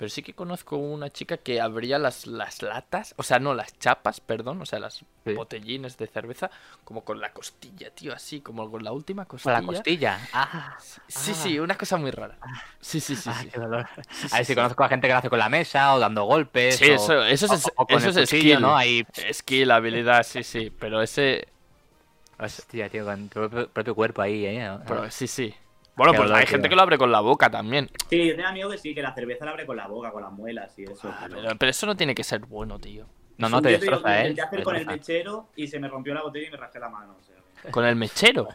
Pero sí que conozco una chica que abría las, las latas, o sea, no, las chapas, perdón, o sea, las botellines de cerveza, como con la costilla, tío, así, como con la última costilla. Con la costilla, ah. Sí, sí, una cosa muy rara. Sí, sí, sí. Ah, Qué dolor. a ver si conozco a gente que lo hace con la mesa o dando golpes. Sí, eso, eso es, eso es skill, ¿no? Ahí... Skill, habilidad, sí, sí, pero ese... Hostia, tío, con tu propio cuerpo ahí, ¿eh? Pero, sí, sí. Bueno, pues hay gente que lo abre con la boca también. Sí, yo tengo amigos que sí, que la cerveza la abre con la boca, con las muelas y eso. Ah, pero... eso no tiene que ser bueno, tío. No, no te destroza, ¿eh? Intenté hacer con el mechero y se me rompió la botella y me rajé la mano. ¿Con el mechero?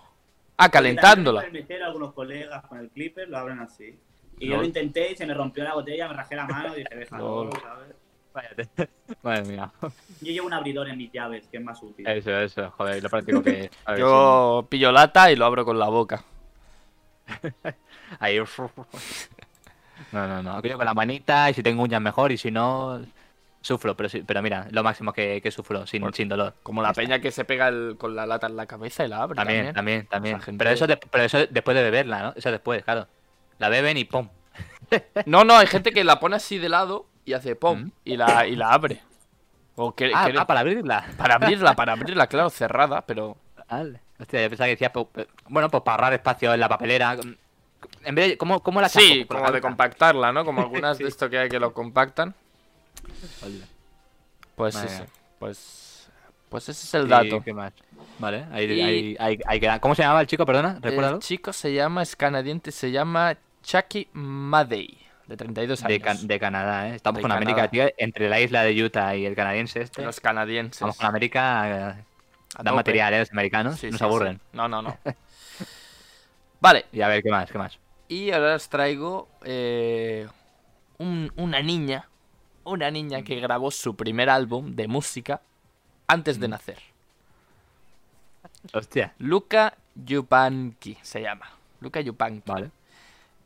Ah, calentándola. Con el mechero, algunos colegas con el clipper lo abren así. Y yo lo intenté y se me rompió la botella, me rajé la mano y dije, déjalo, ¿sabes? Váyate. Madre mía. Yo llevo un abridor en mis llaves, que es más útil. Eso, eso, joder, lo práctico que. Yo pillo lata y lo abro con la boca. Ahí. No, no, no. Yo con la manita y si tengo uñas mejor y si no. Sufro, pero, pero mira, lo máximo que, sufro, sin, sin dolor. Como la peña que se pega con la lata en la cabeza y la abre. También, también, también. Pero, eso pero eso después de beberla, ¿no? Eso después, claro. La beben y ¡pum! No, no, hay gente que la pone así de lado y hace ¡pum! Mm. Y, la, y la abre. O que, ah, ah, para abrirla. Para abrirla, para abrirla, claro, cerrada, pero. Vale. Hostia, yo pensaba que decía, bueno, pues para ahorrar espacio en la papelera. En vez de, ¿cómo, cómo la Sí, como de compactarla, ¿no? Como algunas de esto que hay que lo compactan. Pues sí, Pues, pues ese es el dato. ¿qué más? Vale, ahí, ahí, ahí, ¿Cómo se llamaba el chico, perdona? El chico se llama, es canadiense, se llama Chucky Madey, de 32 años. De, Canadá, ¿eh? Estamos con América, tío, entre la isla de Utah y el canadiense este. Los canadienses. Estamos con América, eh, da material, ¿eh? Los americanos, sí, nos aburren. No, no, no. vale. Y a ver, ¿qué más? ¿Qué más? Y ahora os traigo eh, una niña, una niña que grabó su primer álbum de música antes de mm. nacer. Hostia. Luca Yupanqui se llama. Luca Yupanqui. Vale.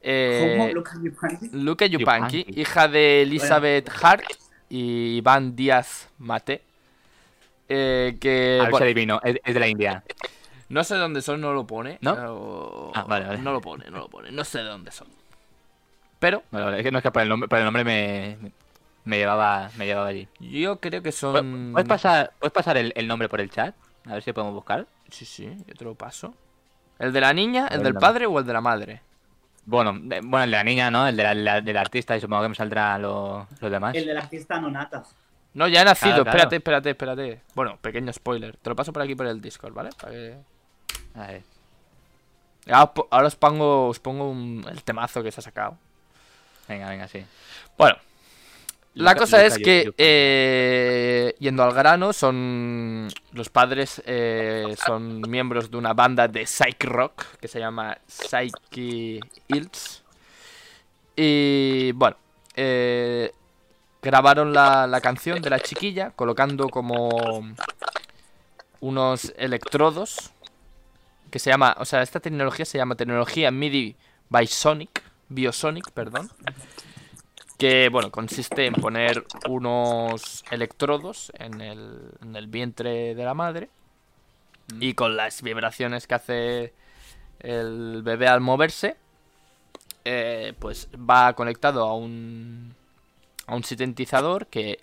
Eh, ¿Cómo? Luca Yupanqui. Luca Yupanqui, hija de Elizabeth Hart y Iván Díaz Mate. Eh, que. A ver adivino, es, de la India. No sé dónde son, no lo pone. ¿No? Ah, vale, vale. No lo pone, no lo pone. No sé de dónde son. Pero. es que no es que por el nombre, por el nombre me, me, llevaba, me llevaba allí. Yo creo que son. ¿Puedes pasar, ¿puedes pasar el, el nombre por el chat? A ver si podemos buscar. Sí, sí, yo te lo paso. ¿El de la niña, el del padre o el de la madre? Bueno, bueno, el de la niña, ¿no? El de la, del artista y supongo que me saldrá lo, los demás. El del artista no nata. No, ya ha nacido. Espérate, espérate, espérate. Bueno, pequeño spoiler. Te lo paso por aquí por el Discord, ¿vale? Para que... A ver. Ahora, os pongo, os pongo el temazo que se ha sacado. Venga, venga, sí. Bueno, la cosa es que, eh, yendo al grano, son los padres eh, son miembros de una banda de psych rock que se llama Psyche Hills. Y bueno, eh, grabaron la, la, canción de la chiquilla colocando como unos electrodos que se llama, o sea, esta tecnología se llama tecnología MIDI Biosonic, Biosonic, perdón que bueno, consiste en poner unos electrodos en el, vientre de la madre mm. y con las vibraciones que hace el bebé al moverse, eh, pues va conectado a un, a un sintetizador que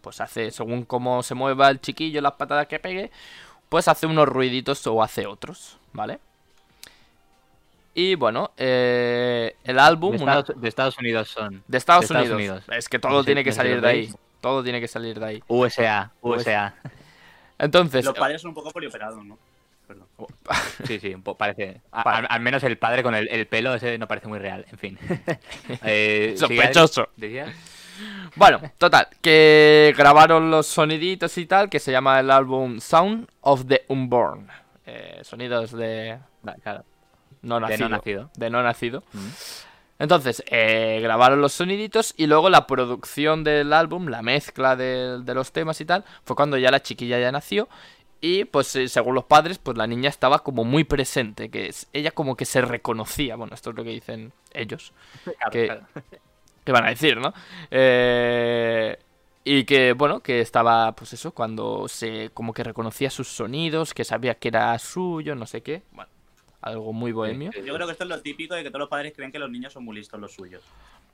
pues hace, según cómo se mueva el chiquillo, las patadas que pegue, pues hace unos ruiditos o hace otros, ¿vale? Y bueno, eh, el álbum... De Estados, Unidos son. De Estados, Unidos. Es que todo tiene que salir de ahí. Todo tiene que salir de ahí. USA, USA. Entonces... Los padres son un poco polioperados, ¿no? Perdón. Oh, sí, sí, parece. al, menos el padre con el, pelo ese no parece muy real. En fin. eh, Sospechoso. Bueno, total, que grabaron los soniditos y tal, que se llama el álbum Sound of the Unborn. Eh, sonidos de... claro no nacido. De no nacido. De no nacido. Mm. Entonces, eh, grabaron los soniditos y luego la producción del álbum, la mezcla de, los temas y tal, fue cuando ya la chiquilla ya nació. Y pues eh, según los padres, pues la niña estaba como muy presente, que es, ella como que se reconocía, bueno, esto es lo que dicen ellos, que, van a decir, ¿no? Eh, y que, bueno, que estaba, pues eso, cuando se como que reconocía sus sonidos, que sabía que era suyo, no sé qué. Bueno, algo muy bohemio. Yo creo que esto es lo típico de que todos los padres creen que los niños son muy listos los suyos.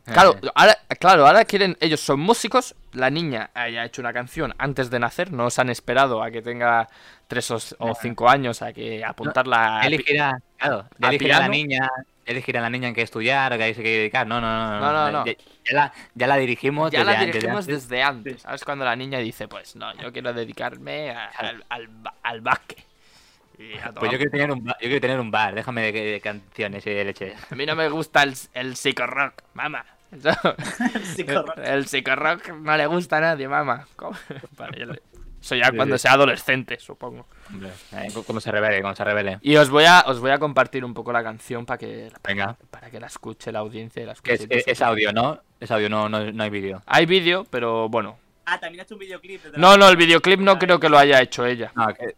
Claro, ahora, claro, ahora quieren, ellos son músicos, la niña haya hecho una canción antes de nacer, no se han esperado a que tenga tres o, cinco años a que apuntarla. No, elegirá, claro, elegirá a la niña, elegirá a la niña en qué estudiar, que hay que dedicar. No, no, no, no, Ya, la, ya, la, dirigimos. Ya la dirigimos desde antes. ¿Sabes? Cuando la niña dice, pues no, yo quiero dedicarme al, al, al básquet. Pues yo quiero, tener un bar, yo quiero tener un bar, déjame de, canciones y de leche. A mí no me gusta el, el psico-rock, mamá. el psico-rock no le gusta a nadie, mamá. Eso ya cuando sea adolescente, supongo. Eh, como se revele, como se revele. Y os voy a, os voy a compartir un poco la canción para que, Venga. Para, que la escuche la audiencia. la es, audio, ¿no? Es audio, no, no, no hay vídeo. Hay vídeo, pero bueno, Ah, también ha hecho un videoclip. No, no, el videoclip no creo que lo haya hecho ella. No, que,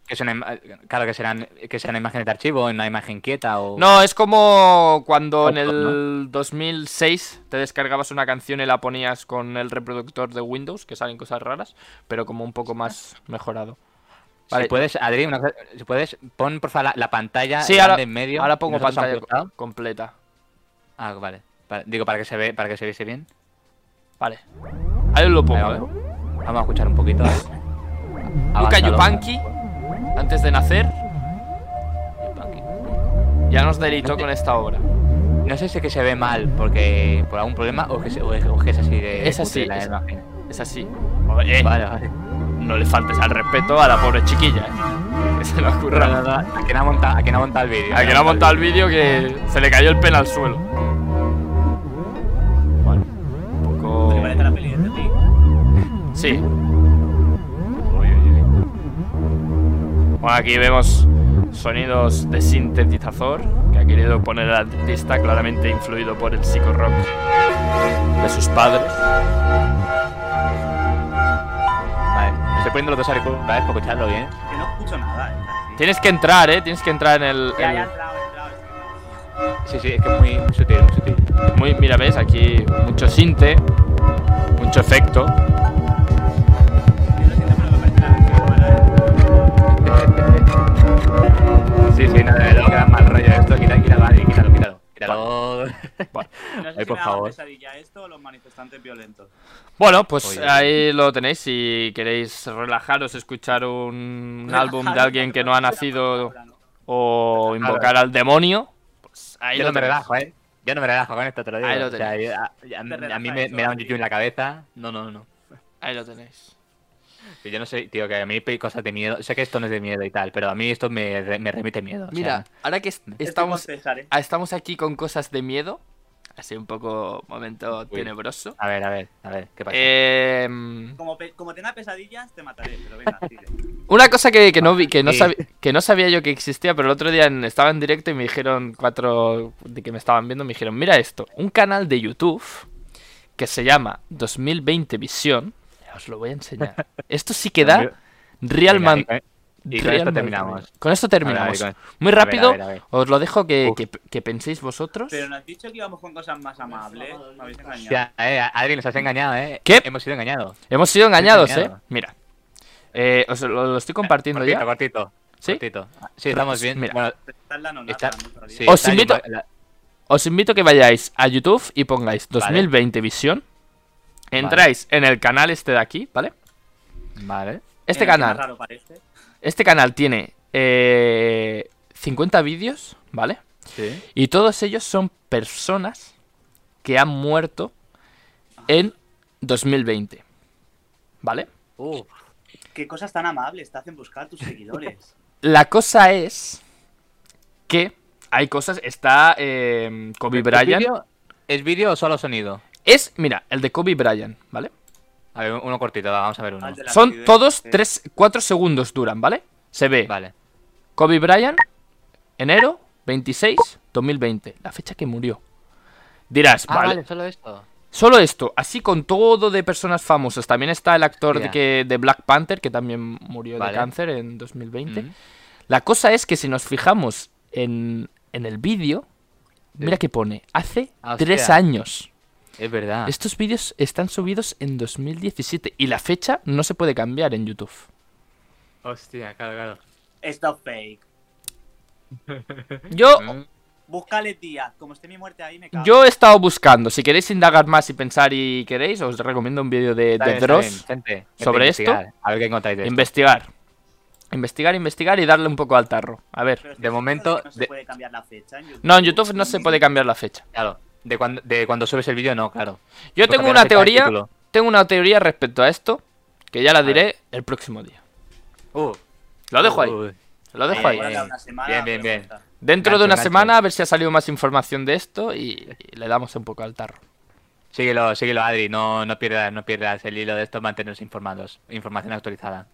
claro que serán que sean imágenes de archivo, en una imagen quieta o... No, es como cuando en el 2006 te descargabas una canción y la ponías con el reproductor de Windows, que salen cosas raras, pero como un poco más mejorado. Si puedes, Adri, si puedes, pon por favor la, pantalla sí, ahora, en medio. Ahora pongo pantalla completa. Ah, vale. Digo, para que se ve, para que se viese bien. Vale. Ahí lo pongo, ¿eh? Vamos a escuchar un poquito, ¿eh? Luca Yupanqui, antes de nacer, ya nos delitó con esta obra. No sé si es que se ve mal porque por algún problema o que, es así de. Es así. La es, imagen. es así. Oye, vale, vale. No le faltes al respeto a la pobre chiquilla, ¿eh? Que se ocurra. No, no, a quien ha montado, a quien ha montado el vídeo. A quien ha montado el vídeo que se le cayó el pelo al suelo. Bueno, un poco. Sí. Bueno, aquí vemos sonidos de sintetizador que ha querido poner el artista claramente influido por el psico-rock de sus padres. Vale, me estoy poniendo los dos auriculares para escucharlo bien. Que no escucho nada, eh. Tienes que entrar, eh. Tienes que entrar en el. Ya, ya entrado, entrado. Sí, sí, es que es muy, muy sutil, muy sutil. Muy, mira, ves, aquí mucho sinte, mucho efecto. Sí, sí, no, de verdad que da mal rollo esto. Quita, vale, quítalo, quítalo. Quítalo. Bueno. No sé Ay, por favor. pesadilla esto o los manifestantes violentos. Bueno, pues ahí lo tenéis. Si queréis relajaros, escuchar un, álbum de alguien que no ha nacido o invocar al demonio, pues ahí Yo lo no me relajo, eh. Yo no me relajo con esto, te lo digo. Ahí lo tenéis. O sea, a, a, mí me, me da un YouTube en la cabeza. No, no, no. Ahí lo tenéis yo no sé, tío, que a mí hay cosas de miedo. Sé que esto no es de miedo y tal, pero a mí esto me, me remite miedo. Mira, ahora que estamos, ¿eh? estamos aquí con cosas de miedo, así un poco momento tenebroso. A ver, a ver, a ver, ¿qué pasa? Em, como, como, tenga pesadillas, te mataré, pero venga, Una cosa que, que no vi, que no, que no sabía yo que existía, pero el otro día estaba en directo y me dijeron, cuatro de que me estaban viendo, me dijeron, mira esto, un canal de YouTube que se llama 2020 Visión os lo voy a enseñar. Esto sí que da Real Man. Y con esto terminamos. Con esto terminamos. Muy rápido, os lo dejo que, que, penséis vosotros. Pero nos has dicho que íbamos con cosas más amables. Me habéis engañado. Ya, eh, Adri, nos has engañado, ¿eh? ¿Qué? Hemos sido engañados. Hemos sido engañados, ¿eh? Mira. Eh, os lo, estoy compartiendo ya. Cortito, ¿Sí? Cortito. Sí, estamos bien. Mira. Bueno, está, sí, os, invito, os invito a que vayáis a YouTube y pongáis 2020 visión Entráis en el canal este de aquí, ¿vale? Vale. Este canal. Este canal tiene 50 eh, vídeos, ¿vale? Sí. Y todos ellos son personas que han muerto en 2020. ¿Vale? Uf, qué cosas tan amables te hacen buscar tus seguidores. La cosa es que hay cosas. Está eh, Kobe Bryant. ¿Es vídeo o solo sonido? Es, mira, el de Kobe Bryant, ¿vale? A ver, uno cortito, vamos a ver uno. Son todos 3, 4 segundos duran, ¿vale? Se ve. Vale. Kobe Bryant, enero 26, 2020. La fecha que murió. Dirás, ah, vale. solo esto. Solo esto, así con todo de personas famosas. También está el actor de, que, de Black Panther, que también murió de cáncer en 2020. La cosa es que si nos fijamos en, en el vídeo, mira que pone, hace 3 años. Es verdad. Estos vídeos están subidos en 2017 y la fecha no se puede cambiar en YouTube. Hostia, claro, claro. Esto fake. Yo. Mm. Búscale tía. Como esté mi muerte ahí, me cago. Yo he estado buscando. Si queréis indagar más y pensar y queréis, os recomiendo un vídeo de, de Dross sobre esto. A ver qué encontráis de Investigar. Investigar, investigar y darle un poco al tarro. A ver. de momento. No se puede cambiar la fecha en YouTube. No, en YouTube no se puede cambiar la fecha. Claro. De cuando, de cuando subes el vídeo, no, claro. Yo tengo una teoría. Tengo una teoría respecto a esto. Que ya la diré el próximo día. Uh. Lo dejo ahí. Lo dejo ahí. Bien, bien, bien. Dentro de una semana, a ver si ha salido más información de esto y, le damos un poco al tarro. Síguelo, síguelo, Adri. No, no, pierdas, no pierdas el hilo de esto. Mantenernos informados. Información actualizada.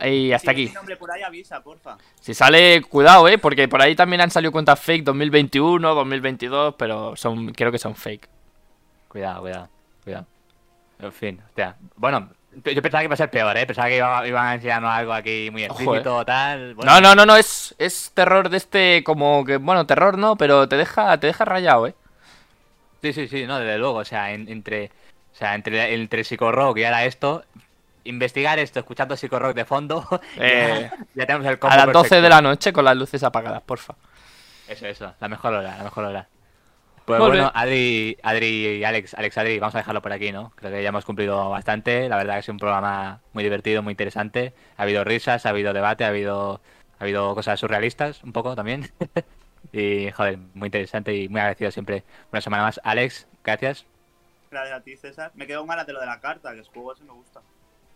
Y hasta aquí. Si sale, cuidado, eh, porque por ahí también han salido cuentas fake 2021, 2022, pero son, creo que son fake. Cuidado, cuidado, cuidado. En fin, hostia. Bueno, yo pensaba que iba a ser peor, ¿eh? Pensaba que iban a enseñarnos algo aquí muy explícito o tal. No, no, no, no, es, es terror de este como que, bueno, terror no, pero te deja, te deja rayado, ¿eh? Sí, sí, sí, no, desde luego, o sea, entre, o sea, entre, entre y ahora esto, investigar esto escuchando Psycho Rock de fondo. Eh, ya, tenemos el combo A las 12 de la noche con las luces apagadas, porfa. Eso, eso, la mejor hora, la mejor hora. Pues bueno, Adri, Adri y Alex, Alex, Adri, vamos a dejarlo por aquí, ¿no? Creo que ya hemos cumplido bastante. La verdad que es un programa muy divertido, muy interesante. Ha habido risas, ha habido debate, ha habido, ha habido cosas surrealistas, un poco también. y, joder, muy interesante y muy agradecido siempre. Una semana más. Alex, gracias. Gracias a ti, César. Me quedo ganas de lo de la carta, que el juego ese me gusta.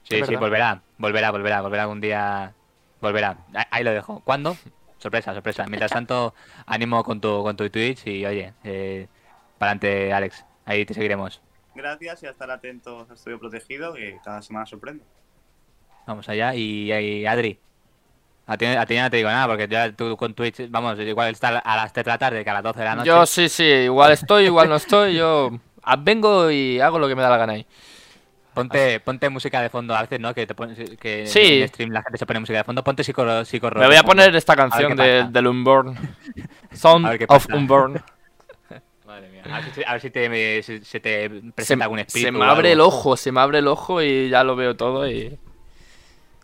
Sí, sí, volverá, volverá, volverá, volverá algún día. Volverá. Ahí lo dejo. ¿Cuándo? Sorpresa, sorpresa. Mientras tanto, ánimo con tu, con tu Twitch y oye, eh, para adelante, Alex. Ahí te seguiremos. Gracias y a estar atentos a Estudio Protegido, que cada semana sorprende. Vamos allá. Y, Adri, a ti, a ti no te digo nada, porque ya tú con Twitch, vamos, igual está a las 3 de la tarde que a las 12 de la noche. Yo sí, sí, igual estoy, igual no estoy. Yo vengo y hago lo que me da la gana ahí. Ponte, ponte música de fondo a veces, ¿no? Que, te que sí. en stream la gente se pone música de fondo. Ponte psico, psico Me voy a poner esta canción de, del Unborn. Sound of Unborn. Madre mía. A ver si, a ver si te, se te presenta algún espíritu. Se me abre el ojo, se me abre el ojo y ya lo veo todo y...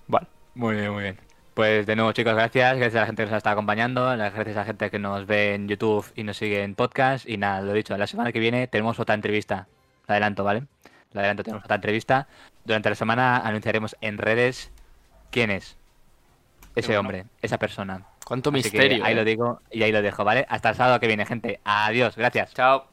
Vale. Muy bien, muy bien. Pues de nuevo, chicos, gracias. Gracias a la gente que nos está acompañando. Gracias a la gente que nos ve en YouTube y nos sigue en podcast. Y nada, lo dicho, la semana que viene tenemos otra entrevista. Lo adelanto, ¿vale? Lo adelanto, tenemos otra entrevista. Durante la semana anunciaremos en redes quién es ese hombre, esa persona. Cuánto misterio. ahí lo ¿eh? digo y ahí lo dejo, ¿vale? Hasta el sábado que viene, gente. Adiós, gracias. Chao.